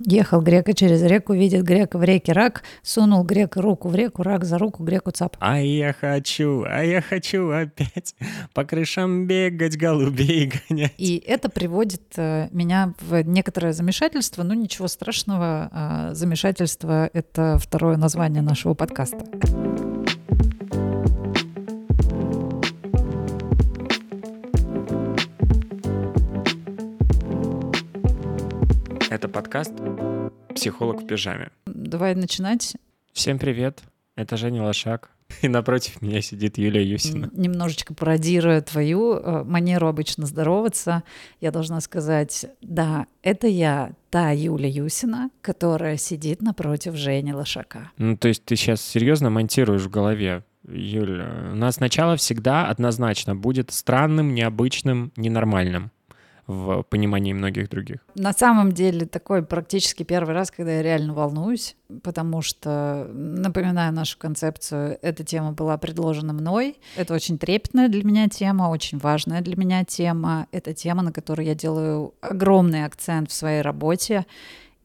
Ехал грека через реку, видит грека в реке рак, сунул грека руку в реку, рак за руку, греку цап. А я хочу, а я хочу опять по крышам бегать, голубей гонять. И это приводит э, меня в некоторое замешательство, но ничего страшного, э, замешательство — это второе название нашего подкаста. Это подкаст «Психолог в пижаме». Давай начинать. Всем привет, это Женя Лошак. И напротив меня сидит Юлия Юсина. Немножечко пародируя твою э, манеру обычно здороваться, я должна сказать, да, это я, та Юля Юсина, которая сидит напротив Жени Лошака. Ну, то есть ты сейчас серьезно монтируешь в голове Юля, у нас начало всегда однозначно будет странным, необычным, ненормальным в понимании многих других. На самом деле такой практически первый раз, когда я реально волнуюсь, потому что, напоминаю нашу концепцию, эта тема была предложена мной. Это очень трепетная для меня тема, очень важная для меня тема. Это тема, на которую я делаю огромный акцент в своей работе.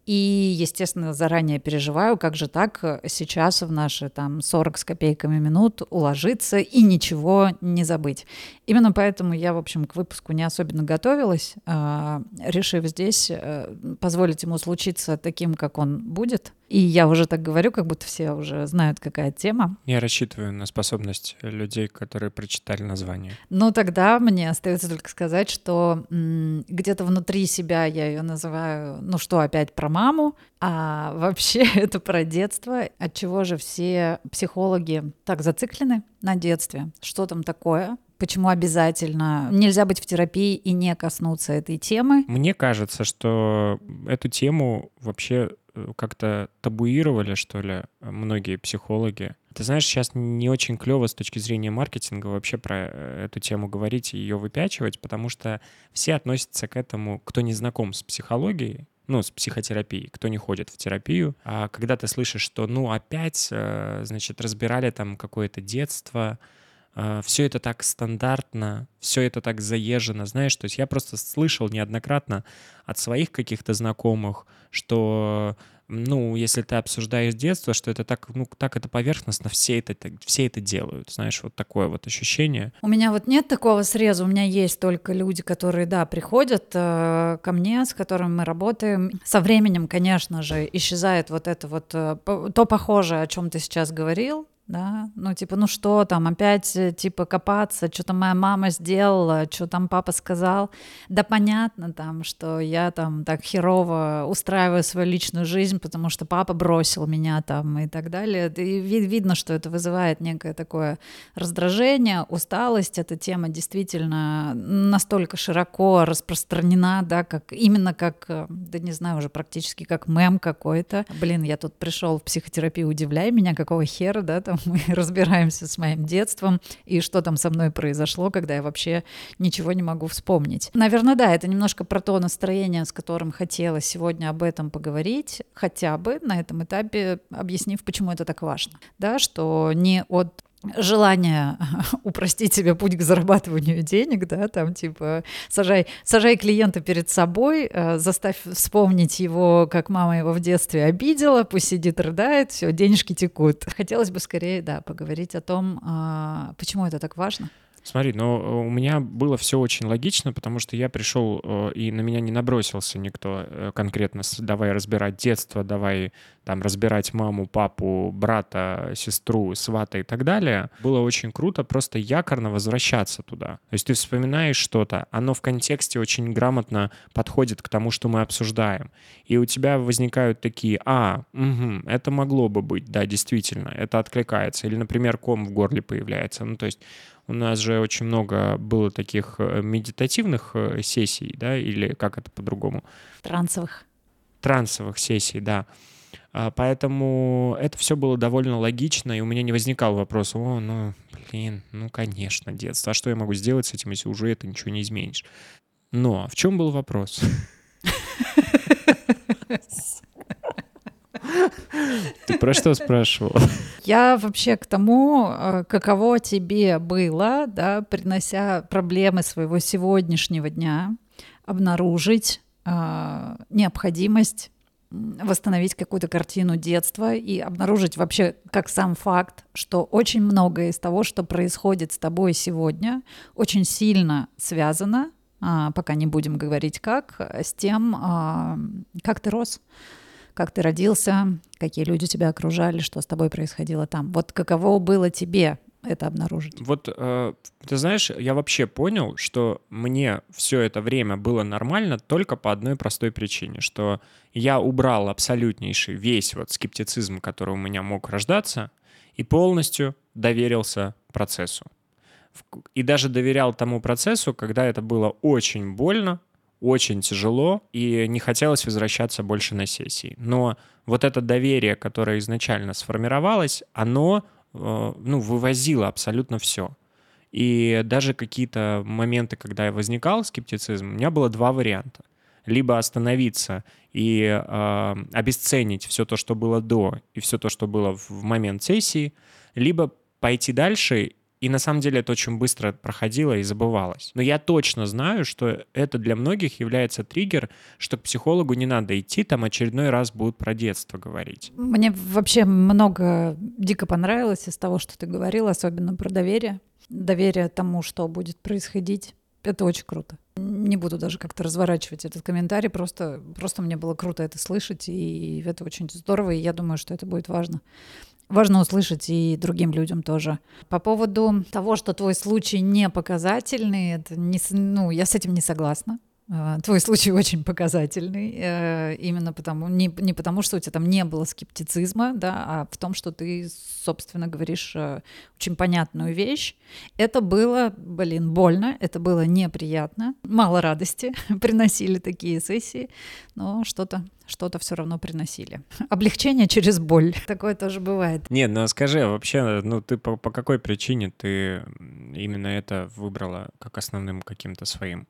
И, естественно, заранее переживаю, как же так сейчас в наши там 40 с копейками минут уложиться и ничего не забыть. Именно поэтому я, в общем, к выпуску не особенно готовилась, а, решив здесь э, позволить ему случиться таким, как он будет, и я уже так говорю, как будто все уже знают, какая тема. Я рассчитываю на способность людей, которые прочитали название. Ну, тогда мне остается только сказать, что м- где-то внутри себя я ее называю, ну что, опять про маму, а вообще это про детство. От чего же все психологи так зациклены на детстве? Что там такое? Почему обязательно нельзя быть в терапии и не коснуться этой темы? Мне кажется, что эту тему вообще как-то табуировали, что ли, многие психологи. Ты знаешь, сейчас не очень клево с точки зрения маркетинга вообще про э, эту тему говорить и ее выпячивать, потому что все относятся к этому, кто не знаком с психологией, ну, с психотерапией, кто не ходит в терапию. А когда ты слышишь, что, ну, опять, э, значит, разбирали там какое-то детство, все это так стандартно, все это так заезжено, знаешь, то есть я просто слышал неоднократно от своих каких-то знакомых, что ну, если ты обсуждаешь детство, что это так, ну, так это поверхностно, все это, все это делают, знаешь, вот такое вот ощущение. У меня вот нет такого среза, у меня есть только люди, которые, да, приходят э, ко мне, с которыми мы работаем. Со временем, конечно же, исчезает вот это вот, э, то похожее, о чем ты сейчас говорил, да, ну типа, ну что там, опять э, типа копаться, что там моя мама сделала, что там папа сказал, да понятно там, что я там так херово устраиваю свою личную жизнь, потому что папа бросил меня там и так далее, и видно, что это вызывает некое такое раздражение, усталость, эта тема действительно настолько широко распространена, да, как именно как, э, да не знаю, уже практически как мем какой-то, блин, я тут пришел в психотерапию, удивляй меня, какого хера, да, там мы разбираемся с моим детством и что там со мной произошло, когда я вообще ничего не могу вспомнить. Наверное, да, это немножко про то настроение, с которым хотела сегодня об этом поговорить, хотя бы на этом этапе объяснив, почему это так важно. Да, что не от желание упростить себе путь к зарабатыванию денег, да, там типа сажай, сажай клиента перед собой, э, заставь вспомнить его, как мама его в детстве обидела, пусть сидит, рыдает, все, денежки текут. Хотелось бы скорее, да, поговорить о том, э, почему это так важно. Смотри, но э, у меня было все очень логично, потому что я пришел, э, и на меня не набросился никто э, конкретно, давай разбирать детство, давай там разбирать маму, папу, брата, сестру, свата и так далее. Было очень круто просто якорно возвращаться туда. То есть ты вспоминаешь что-то, оно в контексте очень грамотно подходит к тому, что мы обсуждаем. И у тебя возникают такие, а, угу, это могло бы быть, да, действительно, это откликается. Или, например, ком в горле появляется. Ну, то есть у нас же очень много было таких э, медитативных э, сессий, да, или как это по-другому? Трансовых. Трансовых сессий, да. А, поэтому это все было довольно логично, и у меня не возникал вопрос, о, ну, блин, ну, конечно, детство, а что я могу сделать с этим, если уже это ничего не изменишь? Но в чем был вопрос? Ты про что спрашивал? Я вообще к тому, э, каково тебе было, да, принося проблемы своего сегодняшнего дня, обнаружить э, необходимость восстановить какую-то картину детства и обнаружить вообще как сам факт, что очень многое из того, что происходит с тобой сегодня, очень сильно связано, а, пока не будем говорить как, с тем, а, как ты рос, как ты родился, какие люди тебя окружали, что с тобой происходило там. Вот каково было тебе это обнаружить? Вот, э, ты знаешь, я вообще понял, что мне все это время было нормально только по одной простой причине, что я убрал абсолютнейший весь вот скептицизм, который у меня мог рождаться, и полностью доверился процессу. И даже доверял тому процессу, когда это было очень больно, очень тяжело, и не хотелось возвращаться больше на сессии. Но вот это доверие, которое изначально сформировалось, оно Э, ну, вывозила абсолютно все. И даже какие-то моменты, когда возникал скептицизм, у меня было два варианта. Либо остановиться и э, обесценить все то, что было до, и все то, что было в момент сессии, либо пойти дальше и на самом деле это очень быстро проходило и забывалось. Но я точно знаю, что это для многих является триггер, что к психологу не надо идти, там очередной раз будут про детство говорить. Мне вообще много дико понравилось из того, что ты говорил, особенно про доверие. Доверие тому, что будет происходить. Это очень круто. Не буду даже как-то разворачивать этот комментарий, просто, просто мне было круто это слышать, и это очень здорово, и я думаю, что это будет важно важно услышать и другим людям тоже. По поводу того, что твой случай не показательный, это не, ну, я с этим не согласна. А, твой случай очень показательный, э, именно потому, не, не потому, что у тебя там не было скептицизма, да, а в том, что ты, собственно, говоришь э, очень понятную вещь. Это было, блин, больно, это было неприятно, мало радости приносили такие сессии, но что-то что-то все равно приносили. Облегчение через боль. Такое тоже бывает. Нет, ну скажи, а вообще, ну ты по, по какой причине ты именно это выбрала как основным каким-то своим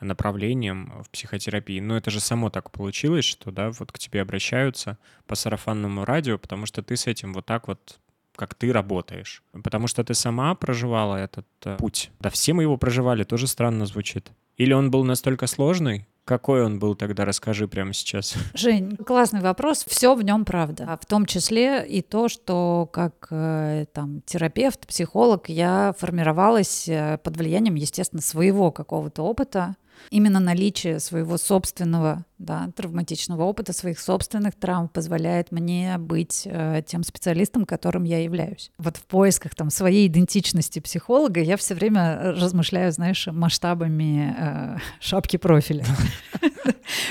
направлением в психотерапии. Но это же само так получилось, что, да, вот к тебе обращаются по сарафанному радио, потому что ты с этим вот так вот как ты работаешь. Потому что ты сама проживала этот э, путь. Да все мы его проживали, тоже странно звучит. Или он был настолько сложный, какой он был тогда, расскажи прямо сейчас. Жень, классный вопрос. Все в нем правда. В том числе и то, что как э, там терапевт, психолог я формировалась э, под влиянием, естественно, своего какого-то опыта именно наличие своего собственного да, травматичного опыта, своих собственных травм позволяет мне быть э, тем специалистом, которым я являюсь. Вот в поисках там своей идентичности психолога я все время размышляю, знаешь, масштабами э, шапки профиля.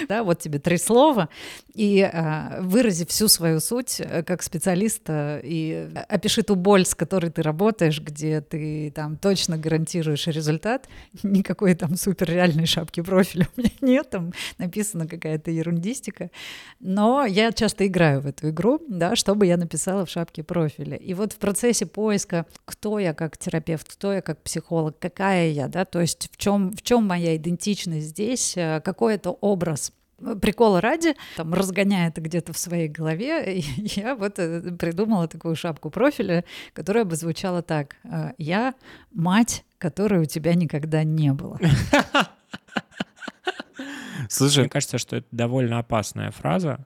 Да, вот тебе три слова, и э, вырази всю свою суть э, как специалиста, и опиши ту боль, с которой ты работаешь, где ты там точно гарантируешь результат. Никакой там супер реальной шапки профиля у меня нет, там написано какая-то ерундистика, но я часто играю в эту игру, да, что бы я написала в шапке профиля. И вот в процессе поиска, кто я как терапевт, кто я как психолог, какая я, да, то есть в чем, в чем моя идентичность здесь, э, какой это образ прикола ради, там, разгоняя это где-то в своей голове, я вот э, придумала такую шапку профиля, которая бы звучала так. «Э, «Я мать, которой у тебя никогда не было». Слушай, мне кажется, что это довольно опасная фраза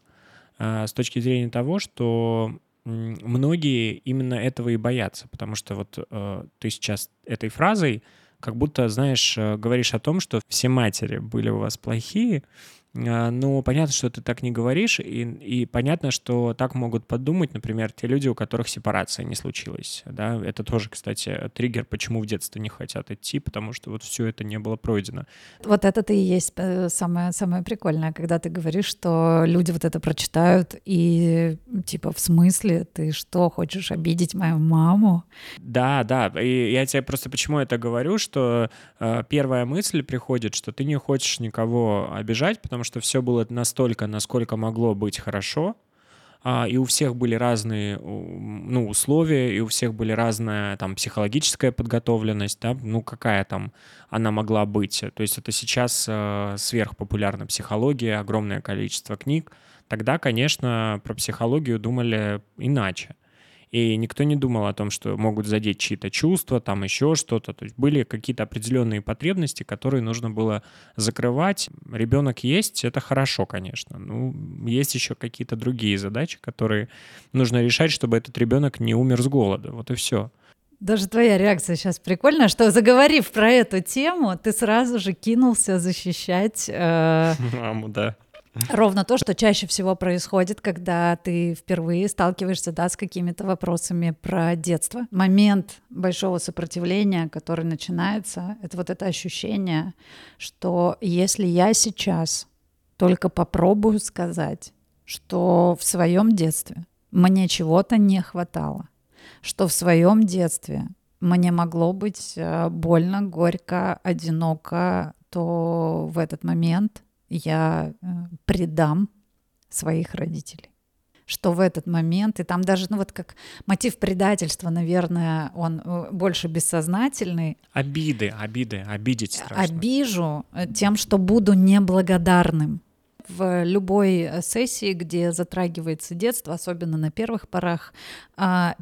э, с точки зрения того, что многие именно этого и боятся, потому что вот э, ты сейчас этой фразой как будто, знаешь, э, говоришь о том, что все матери были у вас плохие, а, ну, понятно, что ты так не говоришь, и, и понятно, что так могут подумать, например, те люди, у которых сепарация не случилась. Да? Это тоже, кстати, триггер, почему в детство не хотят идти, потому что вот все это не было пройдено. Вот это-то и есть э, самое, самое прикольное, когда ты говоришь, что люди вот это прочитают, и типа, в смысле, ты что, хочешь обидеть мою маму? Да, да, и я тебе просто почему это говорю, что э, первая мысль приходит, что ты не хочешь никого обижать, потому что все было настолько, насколько могло быть хорошо, а, и у всех были разные ну, условия, и у всех были разная там психологическая подготовленность, да, ну какая там она могла быть. То есть это сейчас э, сверхпопулярна психология, огромное количество книг. Тогда, конечно, про психологию думали иначе. И никто не думал о том, что могут задеть чьи-то чувства, там еще что-то. То есть были какие-то определенные потребности, которые нужно было закрывать. Ребенок есть, это хорошо, конечно. Ну, есть еще какие-то другие задачи, которые нужно решать, чтобы этот ребенок не умер с голода. Вот и все. Даже твоя реакция сейчас прикольная, что заговорив про эту тему, ты сразу же кинулся защищать... Э... Маму, да. Ровно то, что чаще всего происходит, когда ты впервые сталкиваешься да, с какими-то вопросами про детство. Момент большого сопротивления, который начинается, это вот это ощущение, что если я сейчас только попробую сказать, что в своем детстве мне чего-то не хватало, что в своем детстве мне могло быть э, больно, горько, одиноко, то в этот момент я э, предам своих родителей. Что в этот момент, и там даже, ну вот как мотив предательства, наверное, он э, больше бессознательный. Обиды, обиды, обидеть страшно. Обижу э, тем, что буду неблагодарным в любой сессии, где затрагивается детство, особенно на первых порах,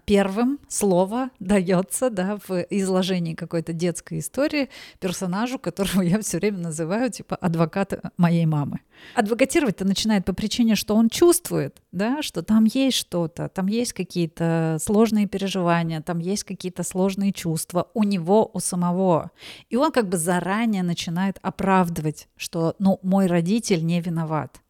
первым слово дается да, в изложении какой-то детской истории персонажу, которого я все время называю типа адвокат моей мамы. Адвокатировать-то начинает по причине, что он чувствует, да, что там есть что-то, там есть какие-то сложные переживания, там есть какие-то сложные чувства у него, у самого. И он как бы заранее начинает оправдывать, что, ну, мой родитель не виноват.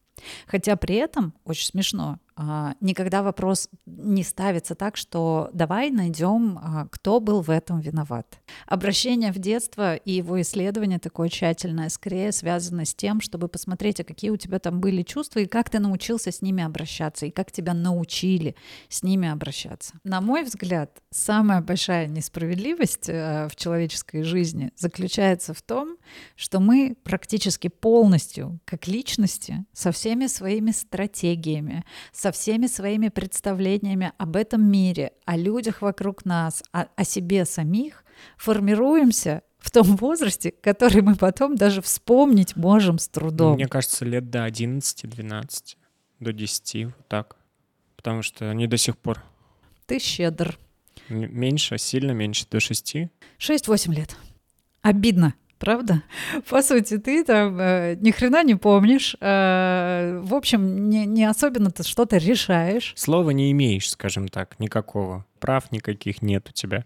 Хотя при этом, очень смешно, а, никогда вопрос не ставится так, что давай найдем, а, кто был в этом виноват. Обращение в детство и его исследование такое тщательное скорее связано с тем, чтобы посмотреть, а какие у тебя там были чувства и как ты научился с ними обращаться, и как тебя научили с ними обращаться. На мой взгляд, самая большая несправедливость э, в человеческой жизни заключается в том, что мы практически полностью, как личности, со всеми своими стратегиями, со всеми своими представлениями об этом мире, о людях вокруг нас, о, о себе самих, формируемся в том возрасте, который мы потом даже вспомнить можем с трудом. Мне кажется, лет до 11-12, до 10, вот так. Потому что они до сих пор... Ты щедр. Меньше, сильно меньше, до 6. 6-8 лет. Обидно правда? По сути, ты там э, ни хрена не помнишь, э, в общем, не, не особенно ты что-то решаешь. Слова не имеешь, скажем так, никакого. Прав никаких нет у тебя.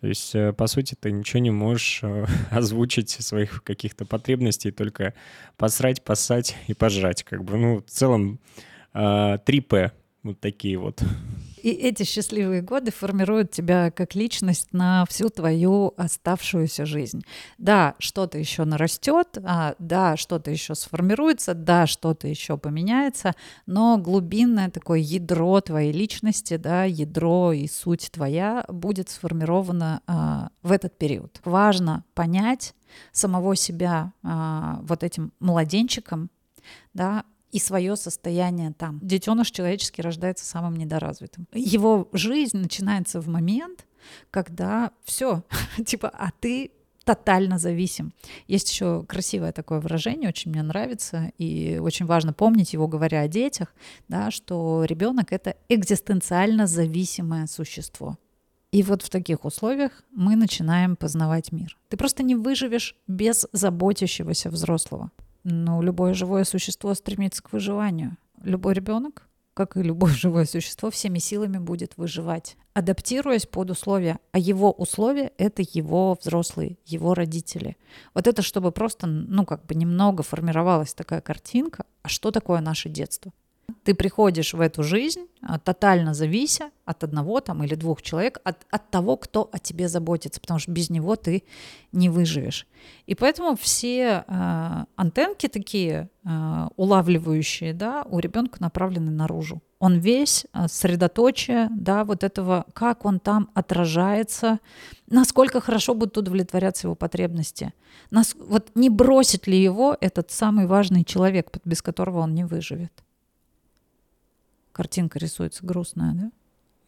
То есть, э, по сути, ты ничего не можешь э, озвучить своих каких-то потребностей, только посрать, поссать и пожрать. Как бы, ну, в целом, э, 3П вот такие вот. И эти счастливые годы формируют тебя как личность на всю твою оставшуюся жизнь. Да, что-то еще нарастет, а, да, что-то еще сформируется, да, что-то еще поменяется, но глубинное такое ядро твоей личности, да, ядро и суть твоя будет сформировано а, в этот период. Важно понять самого себя а, вот этим младенчиком, да, и свое состояние там. Детеныш человеческий рождается самым недоразвитым. Его жизнь начинается в момент, когда все, типа, а ты тотально зависим. Есть еще красивое такое выражение, очень мне нравится, и очень важно помнить его, говоря о детях, да, что ребенок это экзистенциально зависимое существо. И вот в таких условиях мы начинаем познавать мир. Ты просто не выживешь без заботящегося взрослого. Ну, любое живое существо стремится к выживанию. Любой ребенок, как и любое живое существо, всеми силами будет выживать, адаптируясь под условия. А его условия — это его взрослые, его родители. Вот это чтобы просто, ну, как бы немного формировалась такая картинка, а что такое наше детство? Ты приходишь в эту жизнь, а, тотально завися от одного там или двух человек, от, от того, кто о тебе заботится, потому что без него ты не выживешь. И поэтому все э, антенки такие э, улавливающие, да, у ребенка направлены наружу. Он весь средоточие, да, вот этого, как он там отражается, насколько хорошо будет удовлетворяться его потребности, нас, вот не бросит ли его этот самый важный человек, без которого он не выживет картинка рисуется грустная, да?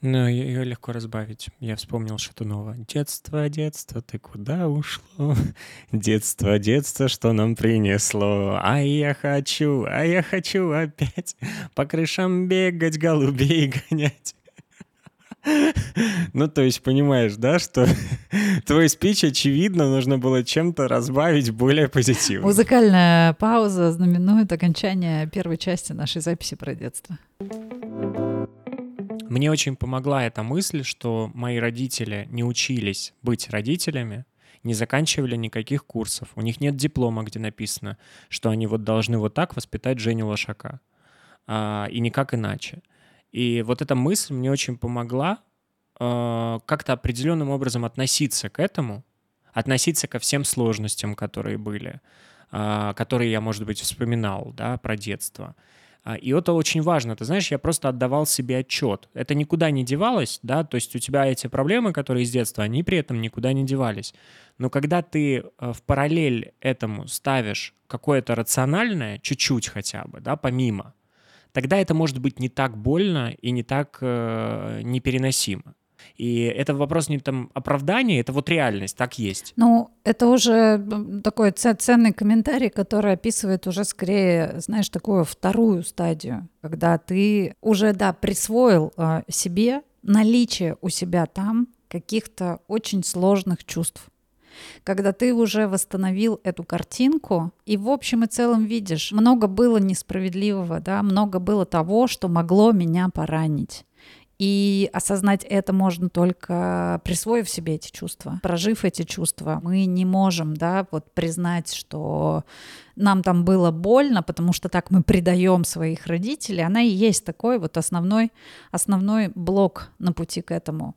Ну, ее легко разбавить. Я вспомнил новое. Детство, детство, ты куда ушло? Детство, детство, что нам принесло? А я хочу, а я хочу опять по крышам бегать, голубей гонять. Ну, то есть понимаешь, да, что твой спич, очевидно, нужно было чем-то разбавить более позитивно. Музыкальная пауза знаменует окончание первой части нашей записи про детство. Мне очень помогла эта мысль, что мои родители не учились быть родителями, не заканчивали никаких курсов. У них нет диплома, где написано, что они вот должны вот так воспитать Женю Лошака. А, и никак иначе. И вот эта мысль мне очень помогла э, как-то определенным образом относиться к этому, относиться ко всем сложностям, которые были, э, которые я, может быть, вспоминал, да, про детство. А, и это очень важно. Ты знаешь, я просто отдавал себе отчет. Это никуда не девалось, да, то есть у тебя эти проблемы, которые из детства, они при этом никуда не девались. Но когда ты э, в параллель этому ставишь какое-то рациональное, чуть-чуть хотя бы, да, помимо, тогда это может быть не так больно и не так э, непереносимо. И это вопрос не там оправдания, это вот реальность, так есть. Ну, это уже такой ценный комментарий, который описывает уже скорее, знаешь, такую вторую стадию, когда ты уже, да, присвоил э, себе наличие у себя там каких-то очень сложных чувств когда ты уже восстановил эту картинку и в общем и целом видишь, много было несправедливого, да, много было того, что могло меня поранить. И осознать это можно только присвоив себе эти чувства, прожив эти чувства. Мы не можем, да, вот признать, что нам там было больно, потому что так мы предаем своих родителей. Она и есть такой вот основной, основной блок на пути к этому.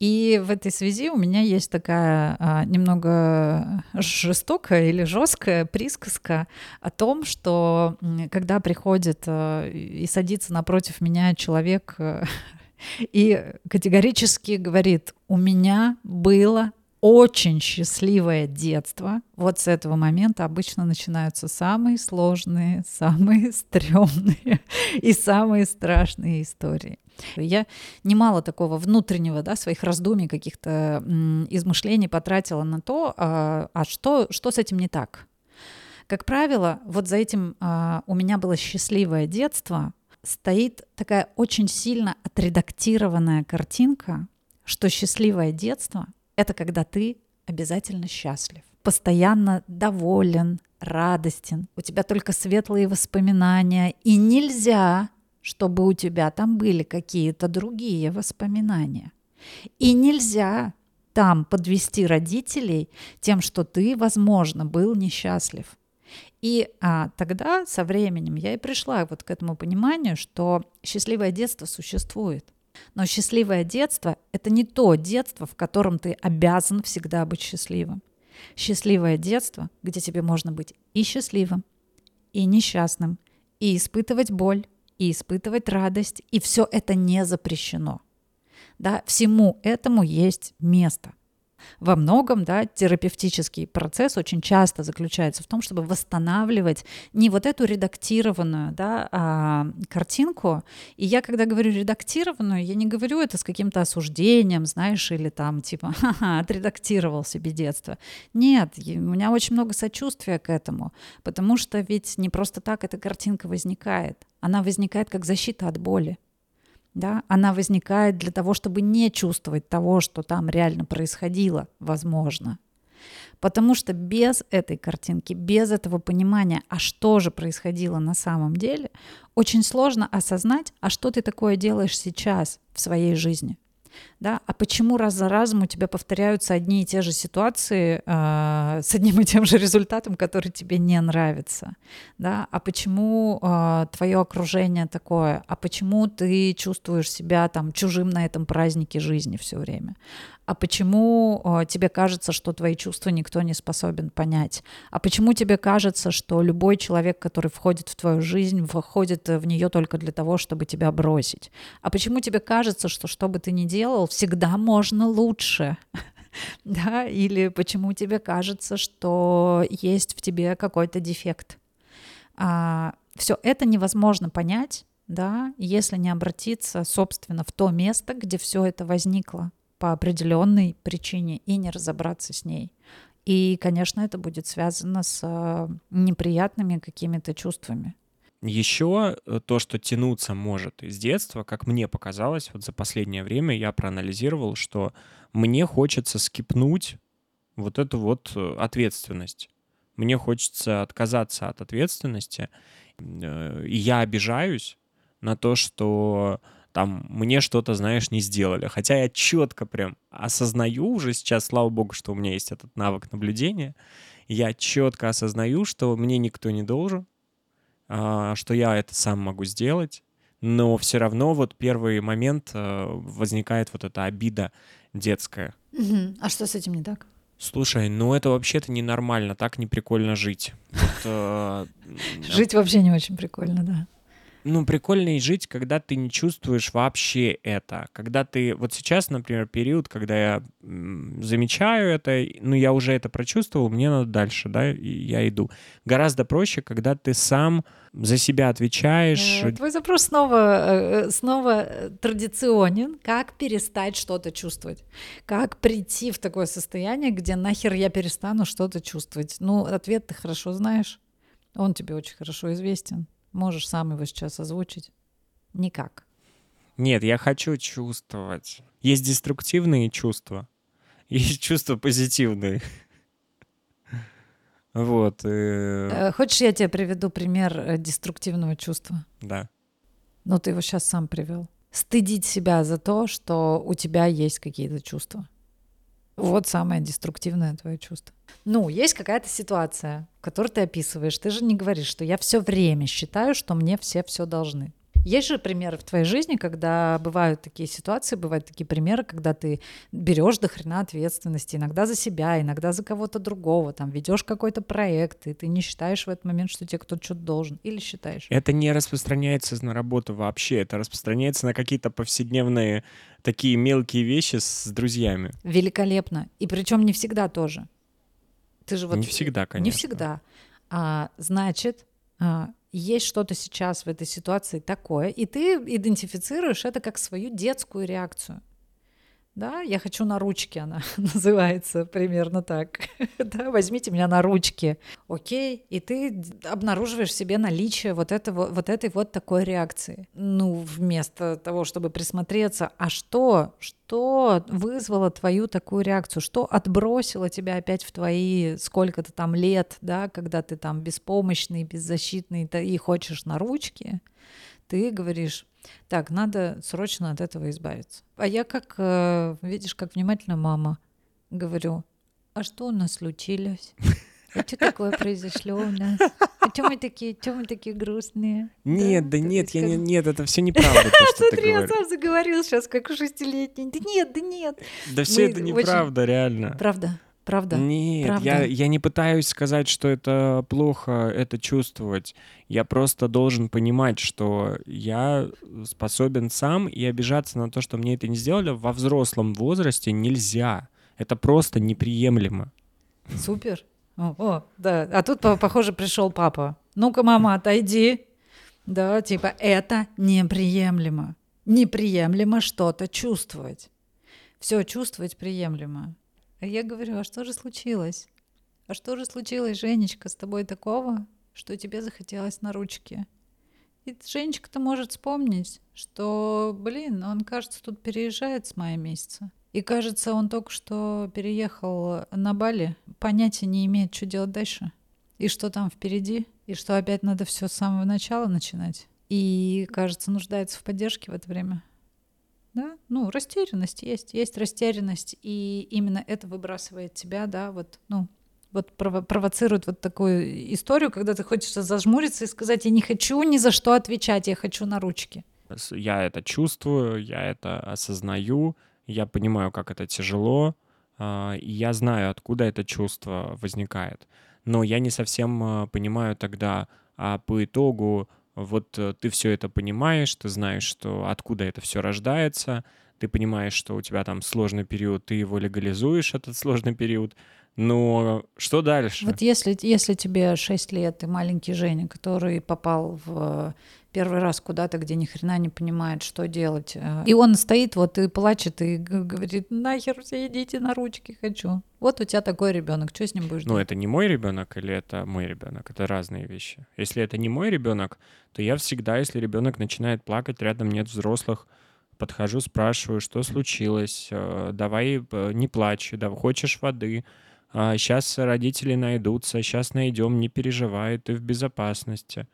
И в этой связи у меня есть такая а, немного жестокая или жесткая присказка о том, что когда приходит а, и садится напротив меня человек а, и категорически говорит, у меня было очень счастливое детство. Вот с этого момента обычно начинаются самые сложные, самые стрёмные и самые страшные истории. Я немало такого внутреннего, да, своих раздумий, каких-то измышлений потратила на то, а, а что, что с этим не так. Как правило, вот за этим а, у меня было счастливое детство, стоит такая очень сильно отредактированная картинка, что счастливое детство — это когда ты обязательно счастлив, постоянно доволен, радостен, у тебя только светлые воспоминания, и нельзя чтобы у тебя там были какие-то другие воспоминания. И нельзя там подвести родителей тем, что ты, возможно, был несчастлив. И а, тогда со временем я и пришла вот к этому пониманию, что счастливое детство существует. Но счастливое детство — это не то детство, в котором ты обязан всегда быть счастливым. Счастливое детство, где тебе можно быть и счастливым, и несчастным, и испытывать боль, и испытывать радость, и все это не запрещено. Да, всему этому есть место. Во многом да, терапевтический процесс очень часто заключается в том, чтобы восстанавливать не вот эту редактированную да, а, картинку. И я, когда говорю редактированную, я не говорю это с каким-то осуждением, знаешь, или там типа «ха-ха, отредактировал себе детство». Нет, у меня очень много сочувствия к этому, потому что ведь не просто так эта картинка возникает. Она возникает как защита от боли да, она возникает для того, чтобы не чувствовать того, что там реально происходило, возможно. Потому что без этой картинки, без этого понимания, а что же происходило на самом деле, очень сложно осознать, а что ты такое делаешь сейчас в своей жизни – да, а почему раз за разом у тебя повторяются одни и те же ситуации э, с одним и тем же результатом, который тебе не нравится, да, а почему э, твое окружение такое, а почему ты чувствуешь себя там чужим на этом празднике жизни все время, а почему э, тебе кажется, что твои чувства никто не способен понять, а почему тебе кажется, что любой человек, который входит в твою жизнь, входит в нее только для того, чтобы тебя бросить, а почему тебе кажется, что что бы ты ни делал, всегда можно лучше, да, или почему тебе кажется, что есть в тебе какой-то дефект. А, все это невозможно понять, да, если не обратиться, собственно, в то место, где все это возникло по определенной причине и не разобраться с ней. И, конечно, это будет связано с э, неприятными какими-то чувствами. Еще э, то, что тянуться может из детства, как мне показалось, вот за последнее время я проанализировал, что мне хочется скипнуть вот эту вот э, ответственность. Мне хочется отказаться от ответственности, и я обижаюсь на то, что там мне что-то, знаешь, не сделали. Хотя я четко прям осознаю уже сейчас, слава богу, что у меня есть этот навык наблюдения, я четко осознаю, что мне никто не должен, а, что я это сам могу сделать, но все равно вот первый момент э, возникает вот эта обида детская. А что с этим не так? Слушай, ну это вообще-то ненормально, так не прикольно жить. Э, жить вообще не очень прикольно, да. Ну, прикольно и жить, когда ты не чувствуешь вообще это. Когда ты... Вот сейчас, например, период, когда я замечаю это, ну, я уже это прочувствовал, мне надо дальше, да, и я иду. Гораздо проще, когда ты сам за себя отвечаешь. Э, твой запрос снова, э, снова традиционен. Как перестать что-то чувствовать? Как прийти в такое состояние, где нахер я перестану что-то чувствовать? Ну, ответ ты хорошо знаешь. Он тебе очень хорошо известен. Можешь сам его сейчас озвучить? Никак. Нет, я хочу чувствовать. Есть деструктивные чувства, есть чувства позитивные. Вот. Э, хочешь, я тебе приведу пример э, деструктивного чувства? Да. Ну, ты его сейчас сам привел. Стыдить себя за то, что у тебя есть какие-то чувства. Вот самое деструктивное твое чувство. Ну, есть какая-то ситуация, которую ты описываешь. Ты же не говоришь, что я все время считаю, что мне все все должны. Есть же примеры в твоей жизни, когда бывают такие ситуации, бывают такие примеры, когда ты берешь до хрена ответственности, иногда за себя, иногда за кого-то другого, там ведешь какой-то проект, и ты не считаешь в этот момент, что тебе кто-то что-то должен, или считаешь? Это не распространяется на работу вообще, это распространяется на какие-то повседневные такие мелкие вещи с друзьями. Великолепно. И причем не всегда тоже. Ты же вот... Не всегда, конечно. Не всегда. А, значит, есть что-то сейчас в этой ситуации такое, и ты идентифицируешь это как свою детскую реакцию. Да, я хочу на ручки, она называется примерно так. да, возьмите меня на ручки. Окей, и ты обнаруживаешь в себе наличие вот, этого, вот этой вот такой реакции. Ну, вместо того, чтобы присмотреться, а что, что вызвало твою такую реакцию, что отбросило тебя опять в твои сколько-то там лет, да, когда ты там беспомощный, беззащитный и хочешь на ручки, ты говоришь, так, надо срочно от этого избавиться. А я как, э, видишь, как внимательно мама говорю, а что у нас случилось? А что такое произошло у нас? А что мы такие, что мы такие грустные? Нет, да, да нет, я не, нет, это все неправда, то, что Смотри, я сам заговорил сейчас, как шестилетний. Да нет, да нет. Да все это неправда, реально. Правда. Правда? Нет, Правда? Я, я не пытаюсь сказать, что это плохо, это чувствовать. Я просто должен понимать, что я способен сам и обижаться на то, что мне это не сделали во взрослом возрасте нельзя. Это просто неприемлемо. Супер. О, о да. А тут, похоже, пришел папа. Ну-ка, мама, отойди. Да, типа, это неприемлемо. Неприемлемо что-то чувствовать. Все чувствовать приемлемо. А я говорю, а что же случилось? А что же случилось, Женечка, с тобой такого, что тебе захотелось на ручке? И Женечка-то может вспомнить, что, блин, он, кажется, тут переезжает с мая месяца. И кажется, он только что переехал на Бали, понятия не имеет, что делать дальше. И что там впереди, и что опять надо все с самого начала начинать. И, кажется, нуждается в поддержке в это время да, ну, растерянность есть, есть растерянность, и именно это выбрасывает тебя, да, вот, ну, вот прово- провоцирует вот такую историю, когда ты хочешь зажмуриться и сказать, я не хочу ни за что отвечать, я хочу на ручки. Я это чувствую, я это осознаю, я понимаю, как это тяжело, а, и я знаю, откуда это чувство возникает. Но я не совсем а, понимаю тогда, а по итогу вот э, ты все это понимаешь, ты знаешь, что откуда это все рождается, ты понимаешь, что у тебя там сложный период, ты его легализуешь, этот сложный период, но что дальше? Вот если, если тебе 6 лет, и маленький Женя, который попал в первый раз куда-то, где ни хрена не понимает, что делать. Э, и он стоит вот и плачет и говорит, нахер все идите на ручки хочу. Вот у тебя такой ребенок, что с ним будешь Ну, это не мой ребенок или это мой ребенок? Это разные вещи. Если это не мой ребенок, то я всегда, если ребенок начинает плакать, рядом нет взрослых, подхожу, спрашиваю, что случилось, э, давай э, не плачь, да, хочешь воды, сейчас родители найдутся, сейчас найдем, не переживай, ты в безопасности.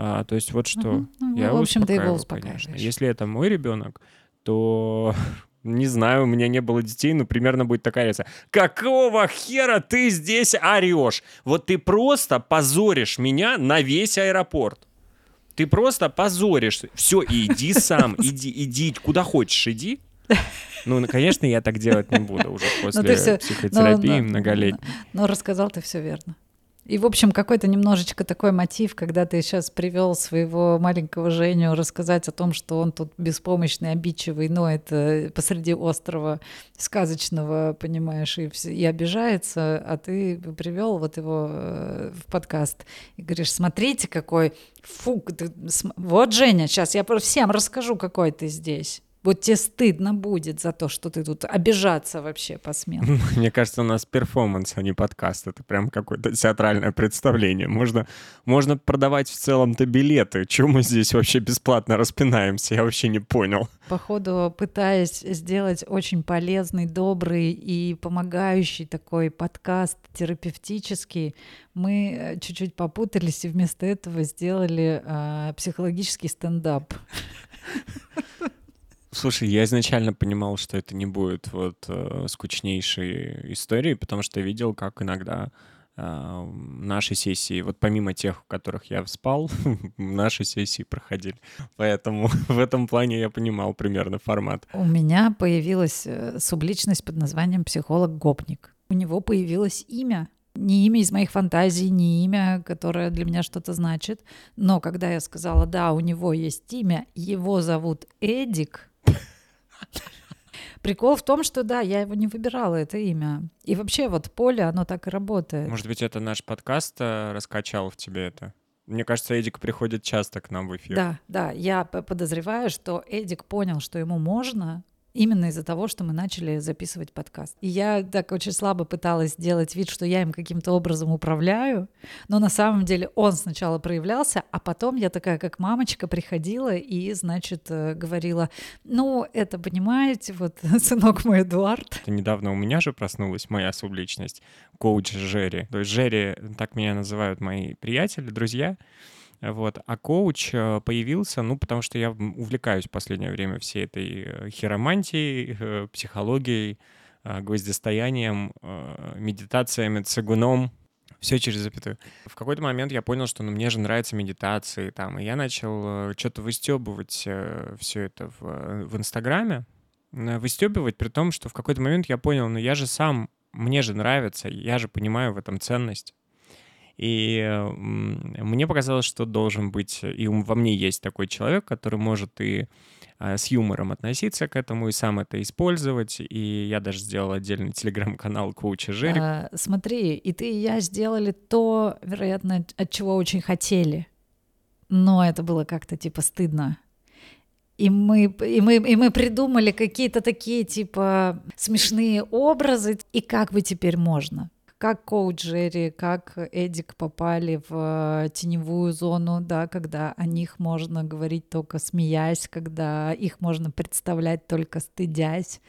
А, то есть вот что. Угу. Ну, я в общем, ты его конечно. Если это мой ребенок, то не знаю, у меня не было детей, но примерно будет такая реакция. Какого хера ты здесь орешь? Вот ты просто позоришь меня на весь аэропорт. Ты просто позоришь. Все, иди сам, иди, иди, куда хочешь, иди. Ну, конечно, я так делать не буду уже ну, после все, психотерапии но, многолетней. Но, но рассказал ты все верно. И, в общем, какой-то немножечко такой мотив, когда ты сейчас привел своего маленького Женю рассказать о том, что он тут беспомощный, обидчивый, но это посреди острова сказочного, понимаешь, и, и обижается, а ты привел вот его э, в подкаст и говоришь, смотрите, какой фук, ты, вот Женя, сейчас я всем расскажу, какой ты здесь. Вот тебе стыдно будет за то, что ты тут обижаться вообще посмел. Мне кажется, у нас перформанс, а не подкаст. Это прям какое-то театральное представление. Можно, можно продавать в целом-то билеты. Чего мы здесь вообще бесплатно распинаемся? Я вообще не понял. Походу, пытаясь сделать очень полезный, добрый и помогающий такой подкаст терапевтический, мы э, чуть-чуть попутались и вместо этого сделали э, психологический стендап. Слушай, я изначально понимал, что это не будет вот э, скучнейшей историей, потому что видел, как иногда э, наши сессии, вот помимо тех, в которых я спал, наши сессии проходили. Поэтому в этом плане я понимал примерно формат. У меня появилась э, субличность под названием психолог-гопник. У него появилось имя, не имя из моих фантазий, не имя, которое для меня что-то значит. Но когда я сказала, да, у него есть имя, его зовут Эдик, Прикол в том, что да, я его не выбирала, это имя. И вообще вот поле, оно так и работает. Может быть, это наш подкаст э, раскачал в тебе это? Мне кажется, Эдик приходит часто к нам в эфир. Да, да, я подозреваю, что Эдик понял, что ему можно, именно из-за того, что мы начали записывать подкаст. И я так очень слабо пыталась сделать вид, что я им каким-то образом управляю, но на самом деле он сначала проявлялся, а потом я такая, как мамочка, приходила и, значит, э, говорила, ну, это, понимаете, вот сынок мой Эдуард. Это недавно у меня же проснулась моя субличность, коуч Жерри. То есть Жерри, так меня называют мои приятели, друзья, вот. А коуч э, появился, ну, потому что я увлекаюсь в последнее время всей этой э, хиромантией, э, психологией, гвоздистоянием, медитациями, цигуном, все через запятую. В какой-то момент я понял, что ну, мне же нравятся медитации, там, и я начал что-то выстебывать все это в, в Инстаграме, выстебывать, при том, что в какой-то момент я понял, ну я же сам, мне же нравится, я же понимаю в этом ценность. И мне показалось, что должен быть, и во мне есть такой человек, который может и а, с юмором относиться к этому и сам это использовать. И я даже сделал отдельный телеграм-канал коуча Жерик. А, смотри, и ты и я сделали то, вероятно, от чего очень хотели. Но это было как-то типа стыдно. И мы, и, мы, и мы придумали какие-то такие типа смешные образы. И как бы теперь можно? Как коуч Джерри, как Эдик попали в э, теневую зону, да, когда о них можно говорить только смеясь, когда их можно представлять только стыдясь.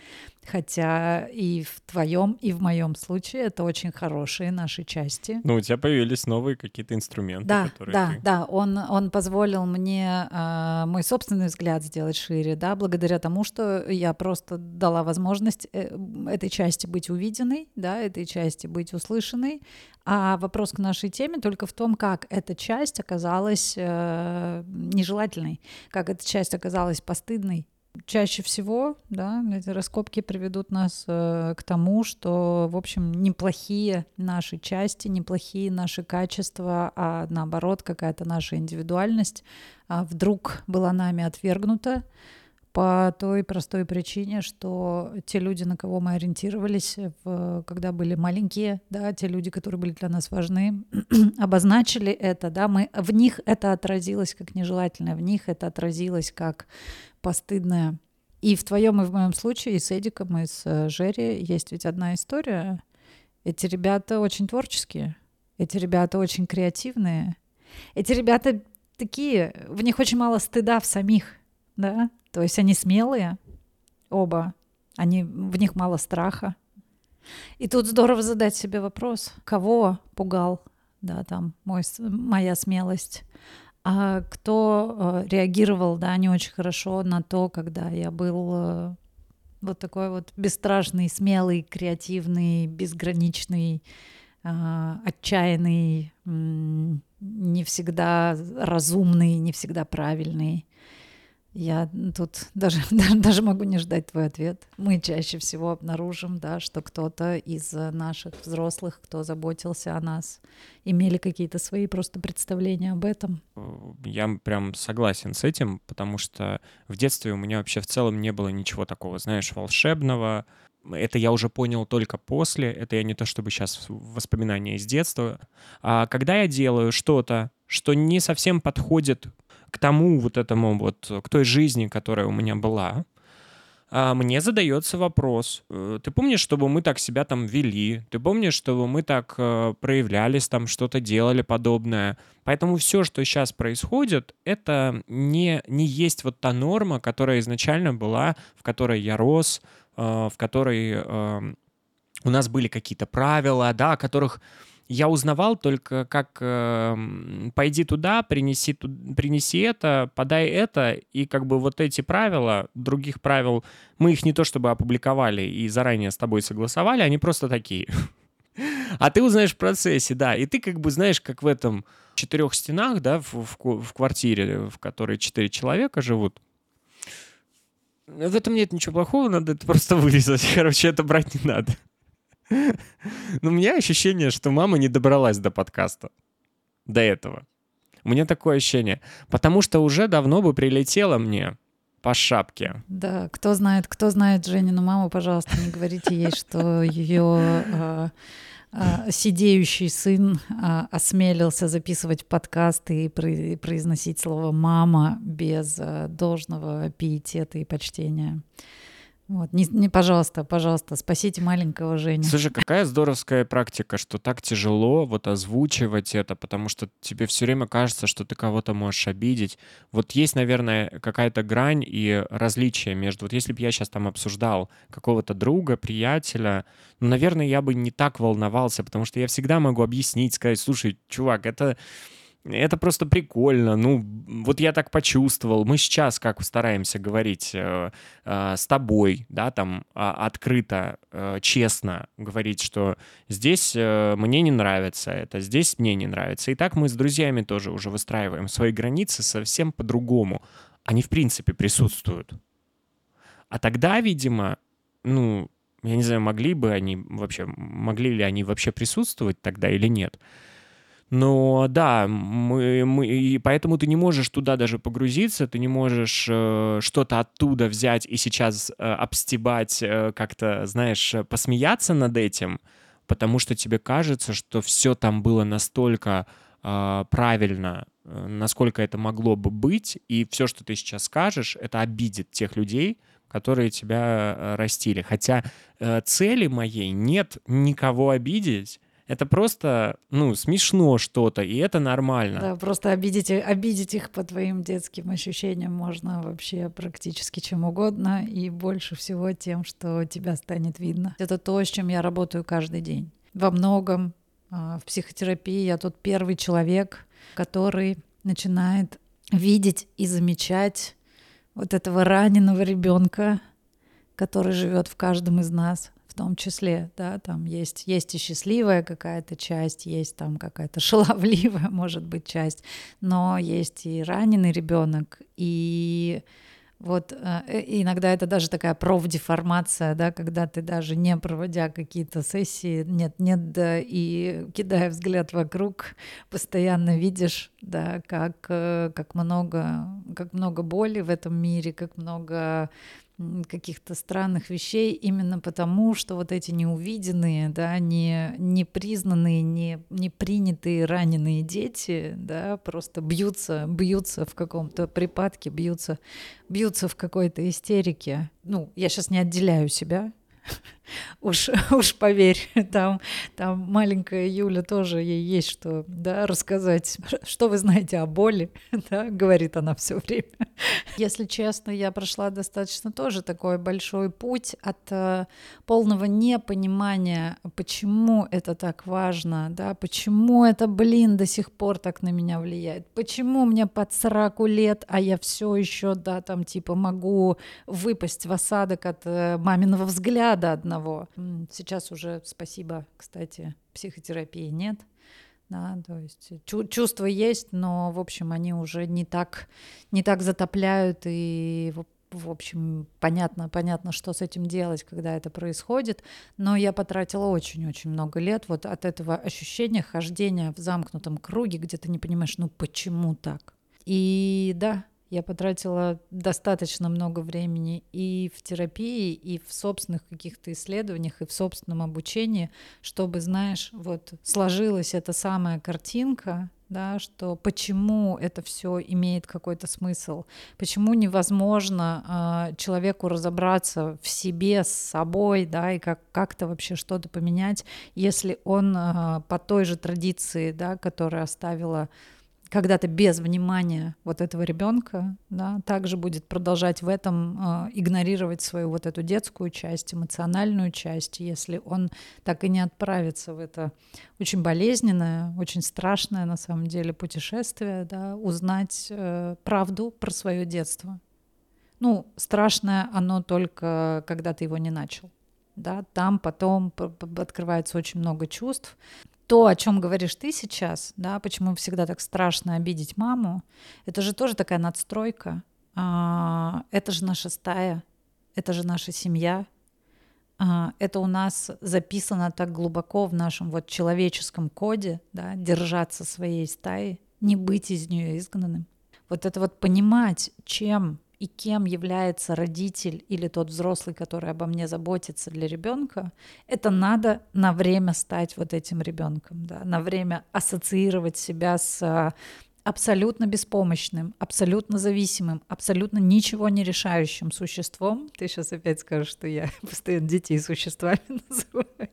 Хотя и в твоем, и в моем случае это очень хорошие наши части. Ну, у тебя появились новые какие-то инструменты. Да, которые да, ты... да. Он, он позволил мне э, мой собственный взгляд сделать шире, да, благодаря тому, что я просто дала возможность э, этой части быть увиденной, да, этой части быть услышанной. А вопрос к нашей теме только в том, как эта часть оказалась э, нежелательной, как эта часть оказалась постыдной чаще всего, да, эти раскопки приведут нас э, к тому, что, в общем, неплохие наши части, неплохие наши качества, а наоборот какая-то наша индивидуальность а вдруг была нами отвергнута, по той простой причине, что те люди, на кого мы ориентировались, в, когда были маленькие, да, те люди, которые были для нас важны, обозначили это, да, мы, в них это отразилось как нежелательное, в них это отразилось как постыдное. И в твоем и в моем случае, и с Эдиком, и с э, Жерри есть ведь одна история. Эти ребята очень творческие, эти ребята очень креативные, эти ребята такие, в них очень мало стыда в самих, да, то есть они смелые, оба, они, в них мало страха. И тут здорово задать себе вопрос, кого пугал, да, там, мой, моя смелость, а кто э, реагировал, да, не очень хорошо на то, когда я был э, вот такой вот бесстрашный, смелый, креативный, безграничный, э, отчаянный, не всегда разумный, не всегда правильный. Я тут даже, даже, даже могу не ждать твой ответ. Мы чаще всего обнаружим, да, что кто-то из наших взрослых, кто заботился о нас, имели какие-то свои просто представления об этом. Я прям согласен с этим, потому что в детстве у меня вообще в целом не было ничего такого, знаешь, волшебного. Это я уже понял только после, это я не то чтобы сейчас воспоминания из детства. А когда я делаю что-то, что не совсем подходит к тому вот этому вот, к той жизни, которая у меня была, а, мне задается вопрос. Э, ты помнишь, чтобы мы так себя там вели? Ты помнишь, чтобы мы так э, проявлялись, там что-то делали подобное? Поэтому все, что сейчас происходит, это не, не есть вот та норма, которая изначально была, в которой я рос, э, в которой эм, у нас были какие-то правила, да, о которых я узнавал только как э, пойди туда, принеси, принеси это, подай это, и как бы вот эти правила, других правил, мы их не то чтобы опубликовали и заранее с тобой согласовали, они просто такие. А ты узнаешь в процессе, да, и ты как бы знаешь, как в этом четырех стенах, да, в, в, в квартире, в которой четыре человека живут, в этом нет ничего плохого, надо это просто вырезать. Короче, это брать не надо. Но у меня ощущение, что мама не добралась до подкаста. До этого. У меня такое ощущение. Потому что уже давно бы прилетела мне по шапке. Да, кто знает, кто знает Женину маму, пожалуйста, не говорите ей, что ее а, а, сидеющий сын а, осмелился записывать подкасты и произносить слово «мама» без должного пиетета и почтения. Вот, не, не, пожалуйста, пожалуйста, спасите маленького Женю. Слушай, какая здоровская практика, что так тяжело вот озвучивать это, потому что тебе все время кажется, что ты кого-то можешь обидеть. Вот есть, наверное, какая-то грань и различие между... Вот если бы я сейчас там обсуждал какого-то друга, приятеля, ну, наверное, я бы не так волновался, потому что я всегда могу объяснить, сказать, слушай, чувак, это это просто прикольно. Ну, вот я так почувствовал. Мы сейчас как стараемся говорить э, э, с тобой, да, там э, открыто, э, честно говорить, что здесь э, мне не нравится это, здесь мне не нравится. И так мы с друзьями тоже уже выстраиваем свои границы совсем по-другому. Они в принципе присутствуют. А тогда, видимо, ну, я не знаю, могли бы они вообще, могли ли они вообще присутствовать тогда или нет. Но да, мы, мы, и поэтому ты не можешь туда даже погрузиться, ты не можешь э, что-то оттуда взять и сейчас э, обстебать, э, как-то, знаешь, посмеяться над этим, потому что тебе кажется, что все там было настолько э, правильно, э, насколько это могло бы быть, и все, что ты сейчас скажешь, это обидит тех людей, которые тебя э, растили. Хотя э, цели моей нет никого обидеть, это просто, ну, смешно что-то, и это нормально. Да, просто обидеть, обидеть их по твоим детским ощущениям можно вообще практически чем угодно, и больше всего тем, что тебя станет видно. Это то, с чем я работаю каждый день. Во многом а, в психотерапии я тот первый человек, который начинает видеть и замечать вот этого раненого ребенка, который живет в каждом из нас, том числе, да, там есть, есть и счастливая какая-то часть, есть там какая-то шаловливая, может быть, часть, но есть и раненый ребенок, и Вот э, иногда это даже такая профдеформация, да, когда ты даже не проводя какие-то сессии, нет, нет, да, и кидая взгляд вокруг, постоянно видишь, да, как, э, как много, как много боли в этом мире, как много каких-то странных вещей именно потому, что вот эти неувиденные, да, не, не признанные, не, не принятые раненые дети, да, просто бьются, бьются в каком-то припадке, бьются, бьются в какой-то истерике. Ну, я сейчас не отделяю себя, уж, уж поверь, там, там маленькая Юля тоже, ей есть что да, рассказать. Что вы знаете о боли, да, говорит она все время. Если честно, я прошла достаточно тоже такой большой путь от э, полного непонимания, почему это так важно, да, почему это, блин, до сих пор так на меня влияет, почему мне под 40 лет, а я все еще, да, там, типа, могу выпасть в осадок от э, маминого взгляда одного. Сейчас уже, спасибо, кстати, психотерапии нет, да, то есть чу- чувства есть, но, в общем, они уже не так, не так затопляют, и, в общем, понятно, понятно, что с этим делать, когда это происходит, но я потратила очень-очень много лет вот от этого ощущения хождения в замкнутом круге, где ты не понимаешь, ну почему так? И да, я потратила достаточно много времени и в терапии, и в собственных каких-то исследованиях, и в собственном обучении, чтобы, знаешь, вот сложилась эта самая картинка, да, что почему это все имеет какой-то смысл, почему невозможно э, человеку разобраться в себе, с собой, да, и как, как-то вообще что-то поменять, если он э, по той же традиции, да, которая оставила когда-то без внимания вот этого ребенка, да, также будет продолжать в этом э, игнорировать свою вот эту детскую часть, эмоциональную часть, если он так и не отправится в это очень болезненное, очень страшное на самом деле путешествие, да, узнать э, правду про свое детство. Ну, страшное оно только, когда ты его не начал. Да, там потом открывается очень много чувств, то, о чем говоришь ты сейчас, да, почему всегда так страшно обидеть маму, это же тоже такая надстройка. А, это же наша стая, это же наша семья. А, это у нас записано так глубоко в нашем вот человеческом коде, да, держаться своей стаи, не быть из нее изгнанным. Вот это вот понимать, чем и кем является родитель или тот взрослый, который обо мне заботится для ребенка, это надо на время стать вот этим ребенком, да, на время ассоциировать себя с а, абсолютно беспомощным, абсолютно зависимым, абсолютно ничего не решающим существом. Ты сейчас опять скажешь, что я постоянно детей существами называю.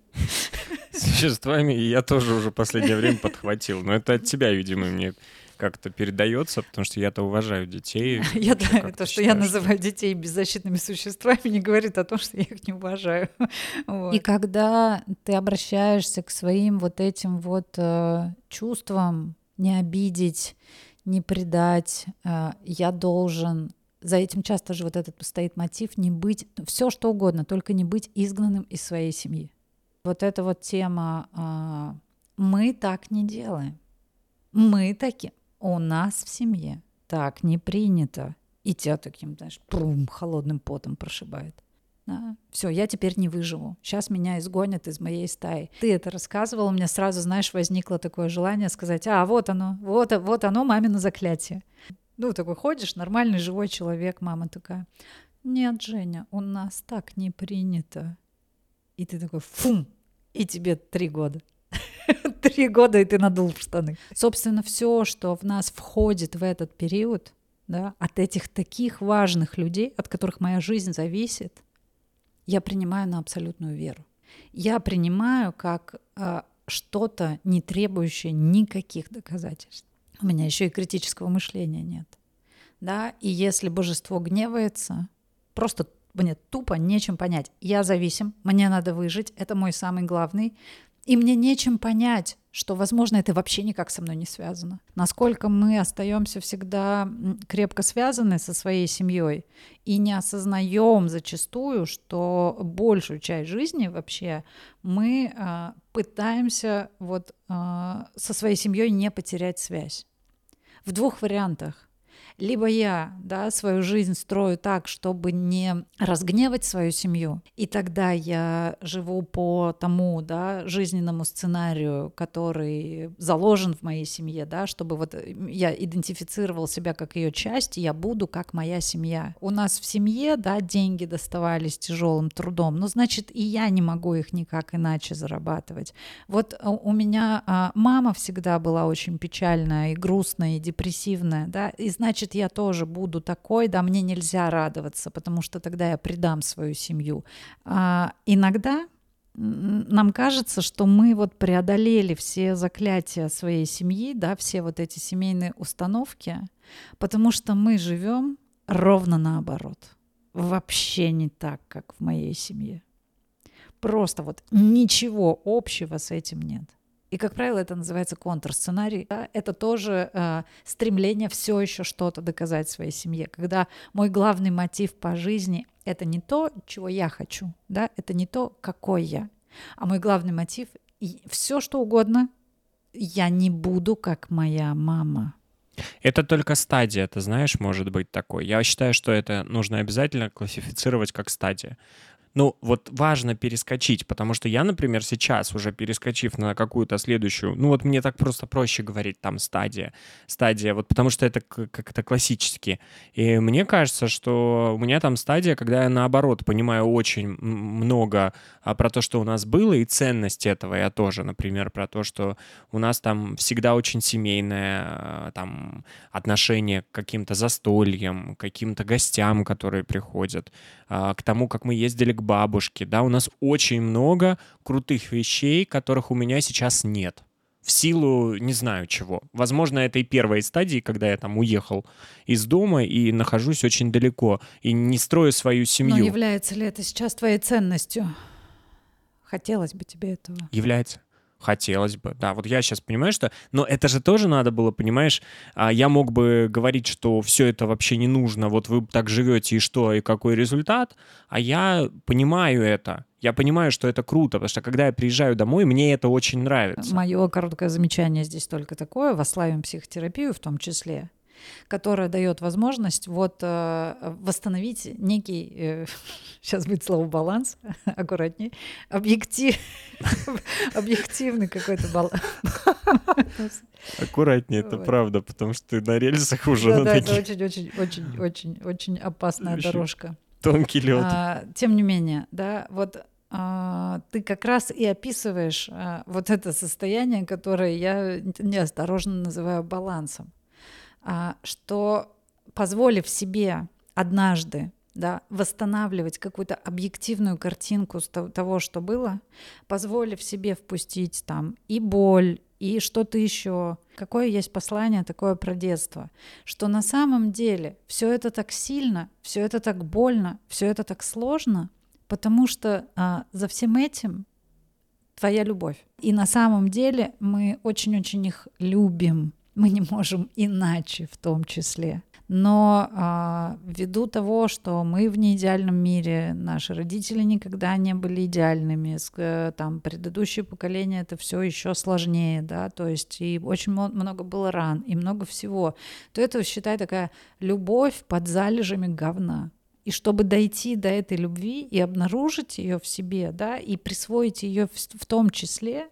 Существами я тоже уже последнее время подхватил, но это от тебя, видимо, мне как-то передается, потому что я-то уважаю детей. Я да, то, что я называю детей беззащитными существами, не говорит о том, что я их не уважаю. И когда ты обращаешься к своим вот этим вот э, чувствам, не обидеть, не предать, э, я должен за этим часто же вот этот стоит мотив не быть, все что угодно, только не быть изгнанным из своей семьи. Вот эта вот тема э, «мы так не делаем», «мы такие», у нас в семье так не принято. И тебя таким, знаешь, прум, холодным потом прошибает. Да. Все, я теперь не выживу. Сейчас меня изгонят из моей стаи. Ты это рассказывал, у меня сразу, знаешь, возникло такое желание сказать, а вот оно, вот, вот оно, мамино заклятие. Ну, такой ходишь, нормальный живой человек, мама такая, нет, Женя, у нас так не принято. И ты такой, фум, и тебе три года. Три года, и ты надул в штаны. Собственно, все, что в нас входит в этот период, да, от этих таких важных людей, от которых моя жизнь зависит, я принимаю на абсолютную веру. Я принимаю как э, что-то, не требующее никаких доказательств. У меня еще и критического мышления нет. Да? И если божество гневается, просто мне тупо нечем понять. Я зависим, мне надо выжить, это мой самый главный и мне нечем понять, что, возможно, это вообще никак со мной не связано. Насколько мы остаемся всегда крепко связаны со своей семьей и не осознаем зачастую, что большую часть жизни вообще мы э, пытаемся вот э, со своей семьей не потерять связь. В двух вариантах. Либо я, да, свою жизнь строю так, чтобы не разгневать свою семью, и тогда я живу по тому, да, жизненному сценарию, который заложен в моей семье, да, чтобы вот я идентифицировал себя как ее часть, и я буду как моя семья. У нас в семье, да, деньги доставались тяжелым трудом, ну, значит, и я не могу их никак иначе зарабатывать. Вот а, у меня а, мама всегда была очень печальная и грустная, и депрессивная, да, и значит, я тоже буду такой, да, мне нельзя радоваться, потому что тогда я предам свою семью. А, иногда нам кажется, что мы вот преодолели все заклятия своей семьи, да, все вот эти семейные установки, потому что мы живем ровно наоборот. Вообще не так, как в моей семье. Просто вот ничего общего с этим нет. И, как правило, это называется контрсценарий. Это тоже э, стремление все еще что-то доказать своей семье. Когда мой главный мотив по жизни — это не то, чего я хочу, да? это не то, какой я, а мой главный мотив — все что угодно, я не буду как моя мама. Это только стадия, ты знаешь, может быть такой. Я считаю, что это нужно обязательно классифицировать как стадия ну, вот важно перескочить, потому что я, например, сейчас, уже перескочив на какую-то следующую, ну, вот мне так просто проще говорить, там, стадия, стадия, вот потому что это как-то классически. И мне кажется, что у меня там стадия, когда я, наоборот, понимаю очень много а, про то, что у нас было, и ценность этого я тоже, например, про то, что у нас там всегда очень семейное а, там отношение к каким-то застольям, к каким-то гостям, которые приходят, а, к тому, как мы ездили к бабушке, да, у нас очень много крутых вещей, которых у меня сейчас нет. В силу не знаю чего. Возможно, это и первой стадии, когда я там уехал из дома и нахожусь очень далеко, и не строю свою семью. Но является ли это сейчас твоей ценностью? Хотелось бы тебе этого. Является. Хотелось бы, да. Вот я сейчас понимаю, что... Но это же тоже надо было, понимаешь? А я мог бы говорить, что все это вообще не нужно, вот вы так живете, и что, и какой результат. А я понимаю это. Я понимаю, что это круто, потому что когда я приезжаю домой, мне это очень нравится. Мое короткое замечание здесь только такое. Вославим психотерапию в том числе которая дает возможность вот э, восстановить некий, э, сейчас будет слово баланс, аккуратнее, объектив, объективный какой-то баланс. Аккуратнее, это правда, потому что ты на рельсах уже. Да, да, это очень-очень-очень-очень опасная дорожка. Тонкий лед. А, тем не менее, да, вот а, ты как раз и описываешь а, вот это состояние, которое я неосторожно называю балансом. А, что позволив себе однажды да, восстанавливать какую-то объективную картинку того, что было, позволив себе впустить там и боль, и что-то еще. Какое есть послание такое про детство? Что на самом деле все это так сильно, все это так больно, все это так сложно, потому что а, за всем этим твоя любовь. И на самом деле мы очень-очень их любим мы не можем иначе в том числе. Но а, ввиду того, что мы в неидеальном мире, наши родители никогда не были идеальными, э, там предыдущее поколение это все еще сложнее, да, то есть и очень много было ран, и много всего, то это, считай, такая любовь под залежами говна. И чтобы дойти до этой любви и обнаружить ее в себе, да, и присвоить ее в, в том числе,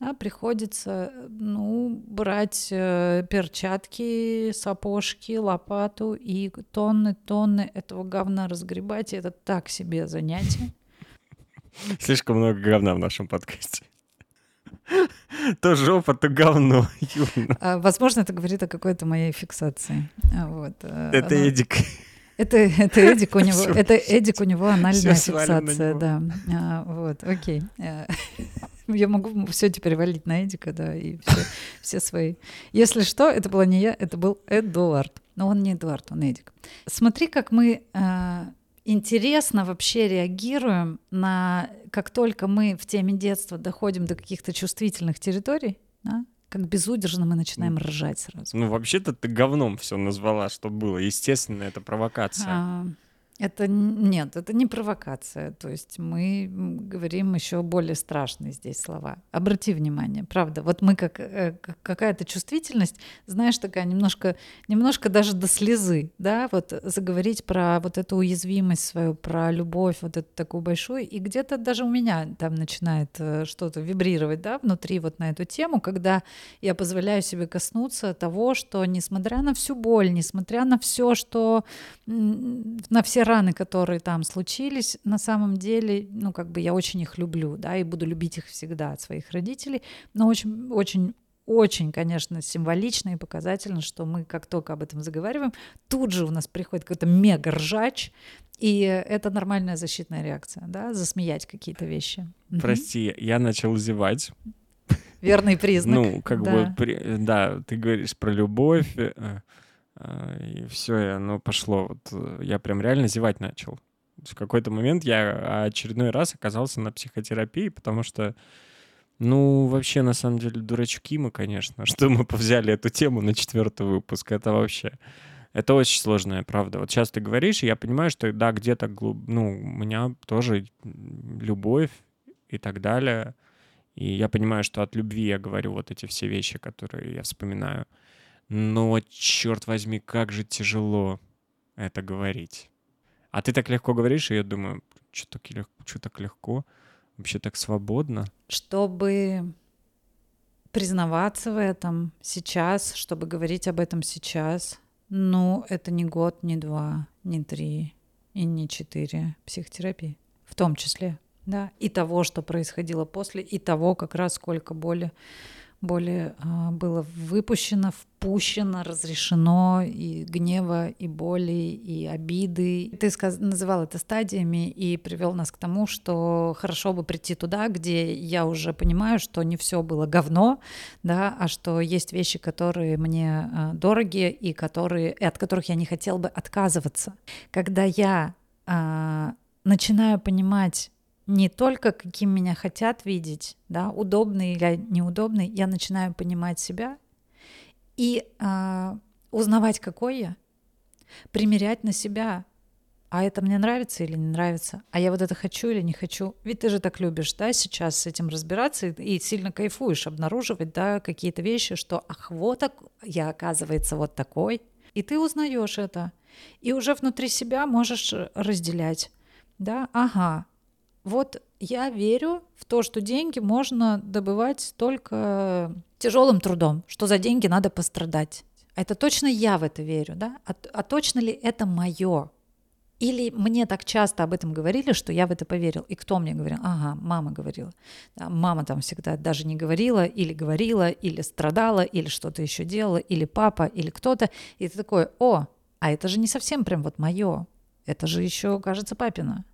да, приходится ну, брать э, перчатки, сапожки, лопату и тонны-тонны этого говна разгребать. И это так себе занятие. Слишком много говна в нашем подкасте. То жопа, то говно. А, возможно, это говорит о какой-то моей фиксации. А, вот. Э, это Она... Эдик. Это, это Эдик у него, это Эдик у него анальная фиксация, да. А, вот, окей. Я могу все теперь валить на Эдика, да, и все, все свои. Если что, это была не я, это был Эдуард. Но он не Эдуард, он Эдик. Смотри, как мы э, интересно вообще реагируем на, как только мы в теме детства доходим до каких-то чувствительных территорий, да, как безудержно мы начинаем ржать сразу. Ну, вообще-то ты говном все назвала, что было. Естественно, это провокация. А, Это нет, это не провокация. То есть мы говорим еще более страшные здесь слова. Обрати внимание, правда. Вот мы как э, какая-то чувствительность, знаешь, такая немножко, немножко даже до слезы, да, вот заговорить про вот эту уязвимость свою, про любовь, вот эту такую большую, и где-то даже у меня там начинает э, что-то вибрировать, да, внутри вот на эту тему, когда я позволяю себе коснуться того, что несмотря на всю боль, несмотря на все, что на все раны, которые там случились, на самом деле, ну, как бы я очень их люблю, да, и буду любить их всегда от своих родителей, но очень, очень очень, конечно, символично и показательно, что мы, как только об этом заговариваем, тут же у нас приходит какой-то мега ржач, и это нормальная защитная реакция, да, засмеять какие-то вещи. Прости, я начал зевать. Верный признак. Ну, как да. бы, да, ты говоришь про любовь, э, и все, и оно пошло. Вот э, я прям реально зевать начал. В какой-то момент я очередной раз оказался на психотерапии, потому что, ну, вообще, на самом деле, дурачки мы, конечно, что мы взяли эту тему на четвертый выпуск. Это вообще... Это очень сложная правда. Вот сейчас ты говоришь, и я понимаю, что да, где-то глуб... ну, у меня тоже любовь и так далее. И я понимаю, что от любви я говорю вот эти все вещи, которые я вспоминаю. Но, черт возьми, как же тяжело это говорить. А ты так легко говоришь, и я думаю, что так, легко, так легко, вообще так свободно. Чтобы признаваться в этом сейчас, чтобы говорить об этом сейчас, ну, это не год, не два, не три и не четыре психотерапии, в том числе, да, и того, что происходило после, и того, как раз сколько боли более а, было выпущено, впущено, разрешено и гнева, и боли, и обиды. Ты сказ- называл это стадиями и привел нас к тому, что хорошо бы прийти туда, где я уже понимаю, что не все было говно, да, а что есть вещи, которые мне а, дороги и которые, и от которых я не хотел бы отказываться. Когда я а, начинаю понимать не только каким меня хотят видеть, да, удобный или неудобный, я начинаю понимать себя и э, узнавать, какой я, примерять на себя, а это мне нравится или не нравится, а я вот это хочу или не хочу. Ведь ты же так любишь, да, сейчас с этим разбираться и, и сильно кайфуешь, обнаруживать, да, какие-то вещи, что ах, вот так, я оказывается вот такой, и ты узнаешь это, и уже внутри себя можешь разделять, да, ага, вот я верю в то, что деньги можно добывать только тяжелым трудом, что за деньги надо пострадать. Это точно я в это верю, да? А, а точно ли это мое? Или мне так часто об этом говорили, что я в это поверил. И кто мне говорил? Ага, мама говорила. Да, мама там всегда даже не говорила, или говорила, или страдала, или что-то еще делала, или папа, или кто-то. И ты такой, о, а это же не совсем прям вот мое. Это же еще, кажется, папина.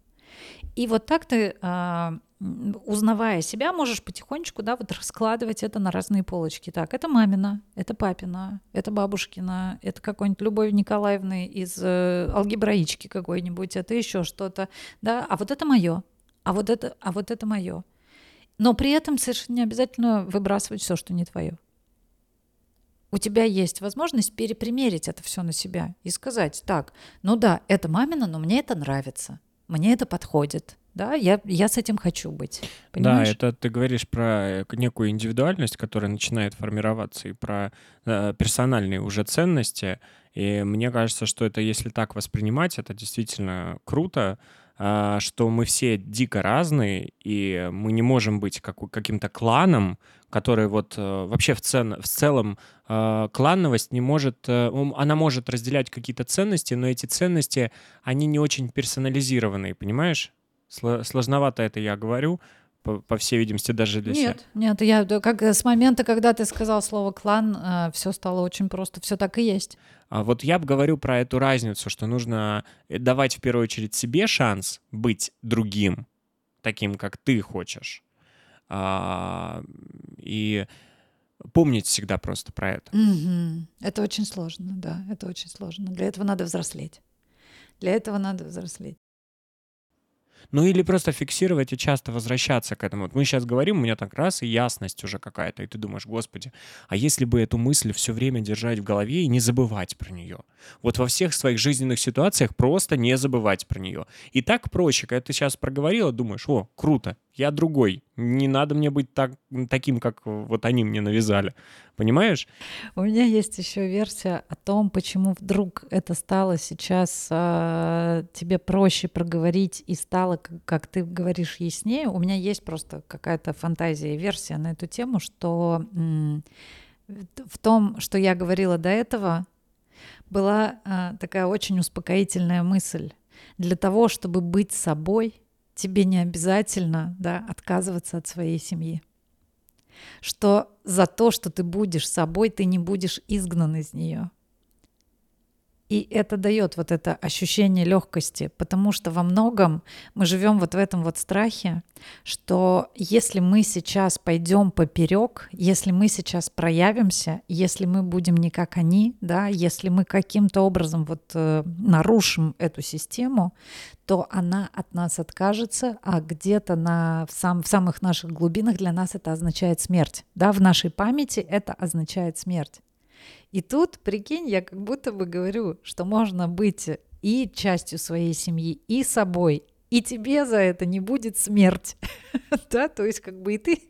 И вот так ты, а, узнавая себя, можешь потихонечку, да, вот раскладывать это на разные полочки. Так, это мамина, это папина, это бабушкина, это какой-нибудь Любовь Николаевны из э, алгебраички какой-нибудь, это еще что-то, да, а вот это мое, а вот это, а вот это мое. Но при этом совершенно не обязательно выбрасывать все, что не твое. У тебя есть возможность перепримерить это все на себя и сказать, так, ну да, это мамина, но мне это нравится мне это подходит. Да, я, я с этим хочу быть. Понимаешь? Да, это ты говоришь про э, некую индивидуальность, которая начинает формироваться, и про э, персональные уже ценности. И мне кажется, что это, если так воспринимать, это действительно круто, э, что мы все дико разные, и мы не можем быть как, каким-то кланом, который вот э, вообще в, цен, в целом э, клановость не может, э, она может разделять какие-то ценности, но эти ценности, они не очень персонализированные, понимаешь? Сложновато это я говорю, по, по всей видимости, даже для нет, себя. Нет, я как с момента, когда ты сказал слово клан, э, все стало очень просто, все так и есть. А вот я бы говорю про эту разницу, что нужно давать в первую очередь себе шанс быть другим, таким, как ты хочешь, а, и помнить всегда просто про это. Угу. Это очень сложно, да, это очень сложно. Для этого надо взрослеть. Для этого надо взрослеть. Ну или просто фиксировать и часто возвращаться к этому. Вот мы сейчас говорим, у меня так раз и ясность уже какая-то, и ты думаешь, господи, а если бы эту мысль все время держать в голове и не забывать про нее? Вот во всех своих жизненных ситуациях просто не забывать про нее. И так проще, когда ты сейчас проговорила, думаешь, о, круто, я другой. Не надо мне быть так, таким, как вот они мне навязали. Понимаешь? У меня есть еще версия о том, почему вдруг это стало сейчас э, тебе проще проговорить и стало, как, как ты говоришь, яснее. У меня есть просто какая-то фантазия и версия на эту тему, что в том, что я говорила до этого, была э, такая очень успокоительная мысль. Для того, чтобы быть собой, тебе не обязательно да, отказываться от своей семьи. Что за то, что ты будешь собой, ты не будешь изгнан из нее. И это дает вот это ощущение легкости, потому что во многом мы живем вот в этом вот страхе, что если мы сейчас пойдем поперек, если мы сейчас проявимся, если мы будем не как они, да, если мы каким-то образом вот э, нарушим эту систему, то она от нас откажется, а где-то на, в, сам, в самых наших глубинах для нас это означает смерть. Да, в нашей памяти это означает смерть. И тут, прикинь, я как будто бы говорю, что можно быть и частью своей семьи, и собой, и тебе за это не будет смерть. да, то есть как бы и ты,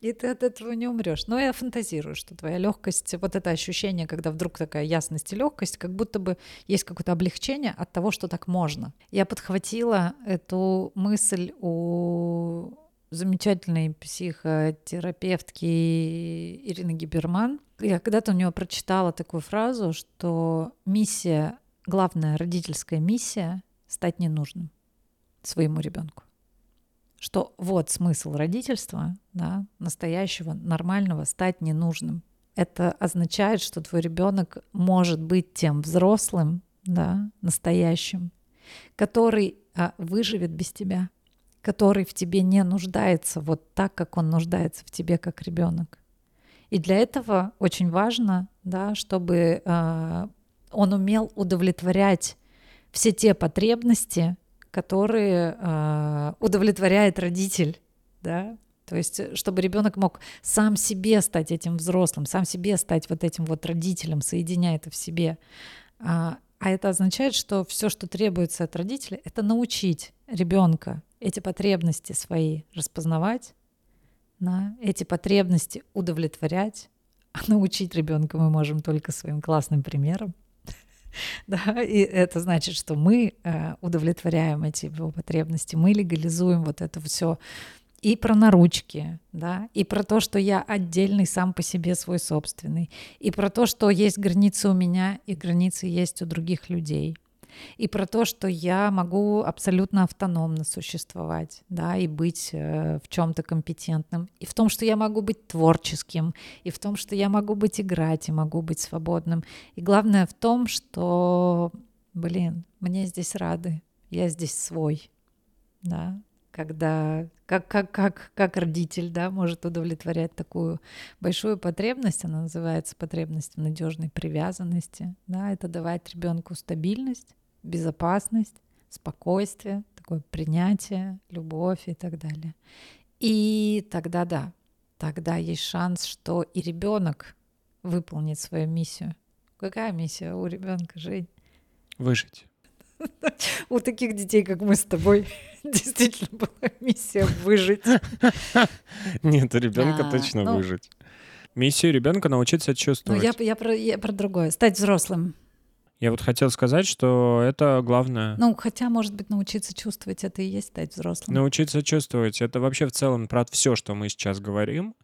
и ты от этого не умрешь. Но я фантазирую, что твоя легкость, вот это ощущение, когда вдруг такая ясность и легкость, как будто бы есть какое-то облегчение от того, что так можно. Я подхватила эту мысль у замечательной психотерапевтки Ирины Гиберман. Я когда-то у нее прочитала такую фразу, что миссия, главная родительская миссия — стать ненужным своему ребенку. Что вот смысл родительства, да, настоящего, нормального, стать ненужным. Это означает, что твой ребенок может быть тем взрослым, да, настоящим, который а, выживет без тебя, который в тебе не нуждается вот так, как он нуждается в тебе как ребенок. И для этого очень важно, да, чтобы э, он умел удовлетворять все те потребности, которые э, удовлетворяет родитель, да, то есть, чтобы ребенок мог сам себе стать этим взрослым, сам себе стать вот этим вот родителем, соединяя это в себе. А, а это означает, что все, что требуется от родителя, это научить ребенка эти потребности свои распознавать, да, эти потребности удовлетворять. А научить ребенка мы можем только своим классным примером. Да, и это значит, что мы э, удовлетворяем эти его потребности, мы легализуем вот это все и про наручки, да, и про то, что я отдельный сам по себе свой собственный, и про то, что есть границы у меня и границы есть у других людей, и про то, что я могу абсолютно автономно существовать, да, и быть э, в чем-то компетентным, и в том, что я могу быть творческим, и в том, что я могу быть играть, и могу быть свободным. И главное в том, что, блин, мне здесь рады, я здесь свой, да, когда как, как, как, как родитель да, может удовлетворять такую большую потребность, она называется потребность в надежной привязанности, да, это давать ребенку стабильность, безопасность, спокойствие, такое принятие, любовь и так далее. И тогда да, тогда есть шанс, что и ребенок выполнит свою миссию. Какая миссия у ребенка, Жень? Выжить. У таких детей, как мы с тобой, действительно была миссия выжить. Нет, у ребенка точно ну выжить. Миссия ребенка научиться чувствовать. Ну, про, я про другое. Стать взрослым. Я вот хотел сказать, что это главное. Ну, хотя, может быть, научиться чувствовать это и есть стать взрослым. Научиться чувствовать. Это вообще в целом про все, что мы сейчас говорим.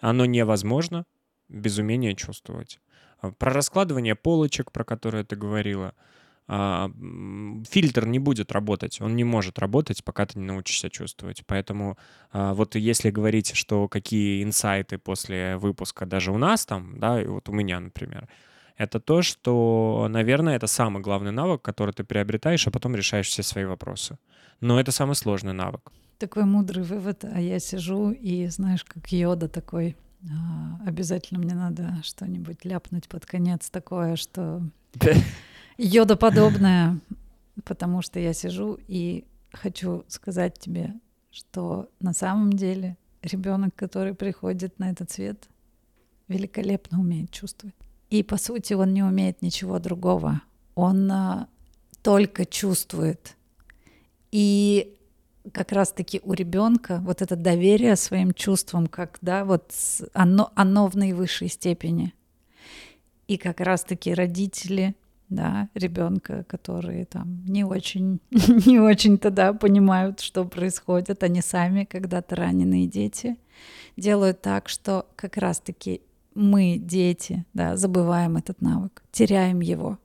Оно невозможно без умения чувствовать. А, про раскладывание полочек, про которые ты говорила. А, фильтр не будет работать, он не может работать, пока ты не научишься чувствовать. Поэтому а, вот если говорить, что какие инсайты после выпуска даже у нас там, да, и вот у меня, например, это то, что, наверное, это самый главный навык, который ты приобретаешь, а потом решаешь все свои вопросы. Но это самый сложный навык. Такой мудрый вывод, а я сижу и, знаешь, как йода такой, а, обязательно мне надо что-нибудь ляпнуть под конец такое, что йода подобное, потому что я сижу и хочу сказать тебе, что на самом деле ребенок, который приходит на этот свет, великолепно умеет чувствовать. И по сути он не умеет ничего другого. Он а, только чувствует. И как раз-таки у ребенка вот это доверие своим чувствам, как да, вот оно, оно в наивысшей степени. И как раз-таки родители, да, ребенка, которые там не очень, не очень тогда понимают, что происходит, они сами когда-то раненые дети, делают так, что как раз-таки мы, дети, да, забываем этот навык, теряем его,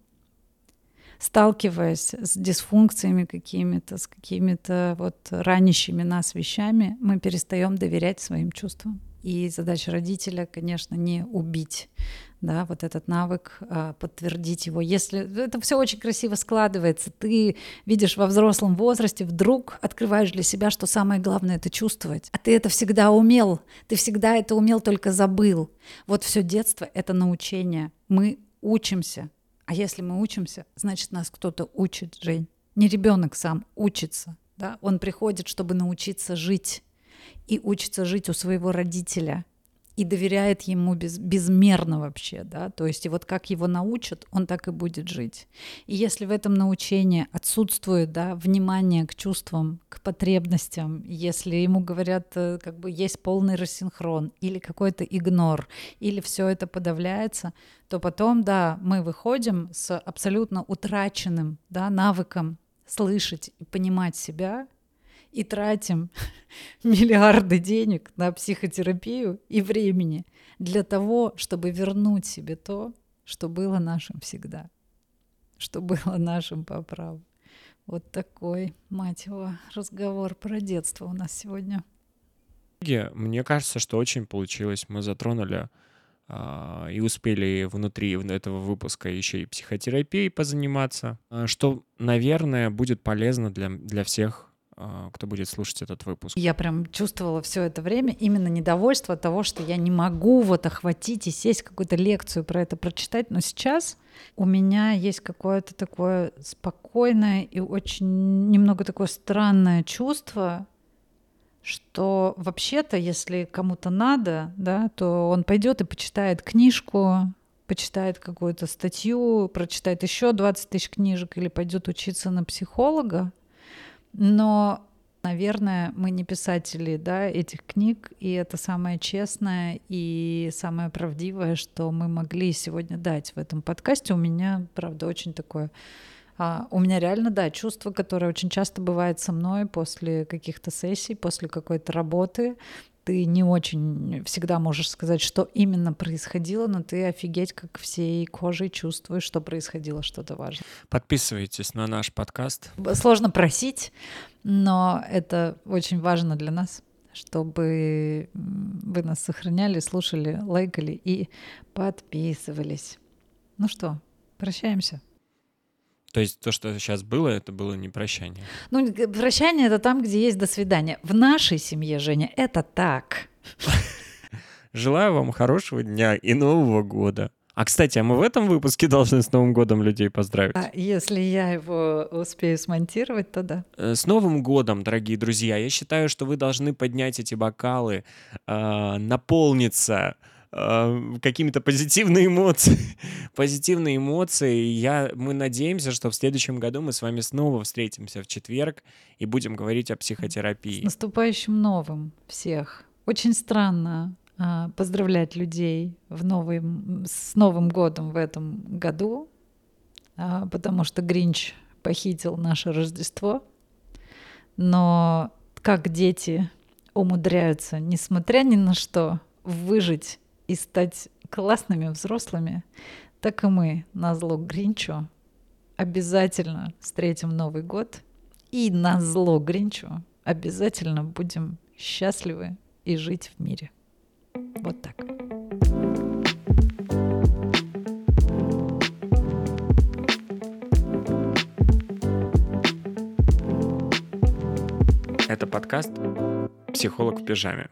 сталкиваясь с дисфункциями какими-то, с какими-то вот ранящими нас вещами, мы перестаем доверять своим чувствам. И задача родителя, конечно, не убить да, вот этот навык, а, подтвердить его. Если это все очень красиво складывается, ты видишь во взрослом возрасте, вдруг открываешь для себя, что самое главное это чувствовать. А ты это всегда умел, ты всегда это умел, только забыл. Вот все детство это научение. Мы учимся. А если мы учимся, значит нас кто-то учит, Жень. Не ребенок сам учится, да? Он приходит, чтобы научиться жить и учится жить у своего родителя и доверяет ему без, безмерно вообще, да, то есть и вот как его научат, он так и будет жить. И если в этом научении отсутствует, да, внимание к чувствам, к потребностям, если ему говорят, э, как бы есть полный рассинхрон или какой-то игнор, или все это подавляется, то потом, да, мы выходим с абсолютно утраченным, да, навыком слышать и понимать себя, и тратим миллиарды денег на психотерапию и времени для того, чтобы вернуть себе то, что было нашим всегда, что было нашим по праву. Вот такой, мать его, разговор про детство у нас сегодня. Мне кажется, что очень получилось. Мы затронули а, и успели внутри этого выпуска еще и психотерапией позаниматься, а, что, наверное, будет полезно для, для всех кто будет слушать этот выпуск. Я прям чувствовала все это время именно недовольство от того, что я не могу вот охватить и сесть какую-то лекцию про это прочитать, но сейчас у меня есть какое-то такое спокойное и очень немного такое странное чувство, что вообще-то, если кому-то надо, да, то он пойдет и почитает книжку, почитает какую-то статью, прочитает еще 20 тысяч книжек или пойдет учиться на психолога, но, наверное, мы не писатели да, этих книг, и это самое честное и самое правдивое, что мы могли сегодня дать в этом подкасте. У меня, правда, очень такое а, у меня реально, да, чувство, которое очень часто бывает со мной после каких-то сессий, после какой-то работы. Ты не очень всегда можешь сказать, что именно происходило, но ты офигеть, как всей кожей чувствуешь, что происходило что-то важное. Подписывайтесь на наш подкаст. Сложно просить, но это очень важно для нас чтобы вы нас сохраняли, слушали, лайкали и подписывались. Ну что, прощаемся. То есть то, что сейчас было, это было не прощание. Ну, прощание это там, где есть до свидания. В нашей семье, Женя, это так. Желаю вам хорошего дня и Нового года. А, кстати, а мы в этом выпуске должны с Новым годом людей поздравить? А если я его успею смонтировать, то да. Э, с Новым годом, дорогие друзья! Я считаю, что вы должны поднять эти бокалы, э, наполниться э, какими-то позитивные эмоции. позитивные эмоции. Я, мы надеемся, что в следующем году мы с вами снова встретимся в четверг и будем говорить о психотерапии. С наступающим новым всех. Очень странно а, поздравлять людей в новый, с Новым годом в этом году, а, потому что Гринч похитил наше Рождество. Но как дети умудряются, несмотря ни на что, выжить и стать классными взрослыми, так и мы на зло Гринчу обязательно встретим Новый год и на зло Гринчу обязательно будем счастливы и жить в мире. Вот так. Это подкаст «Психолог в пижаме».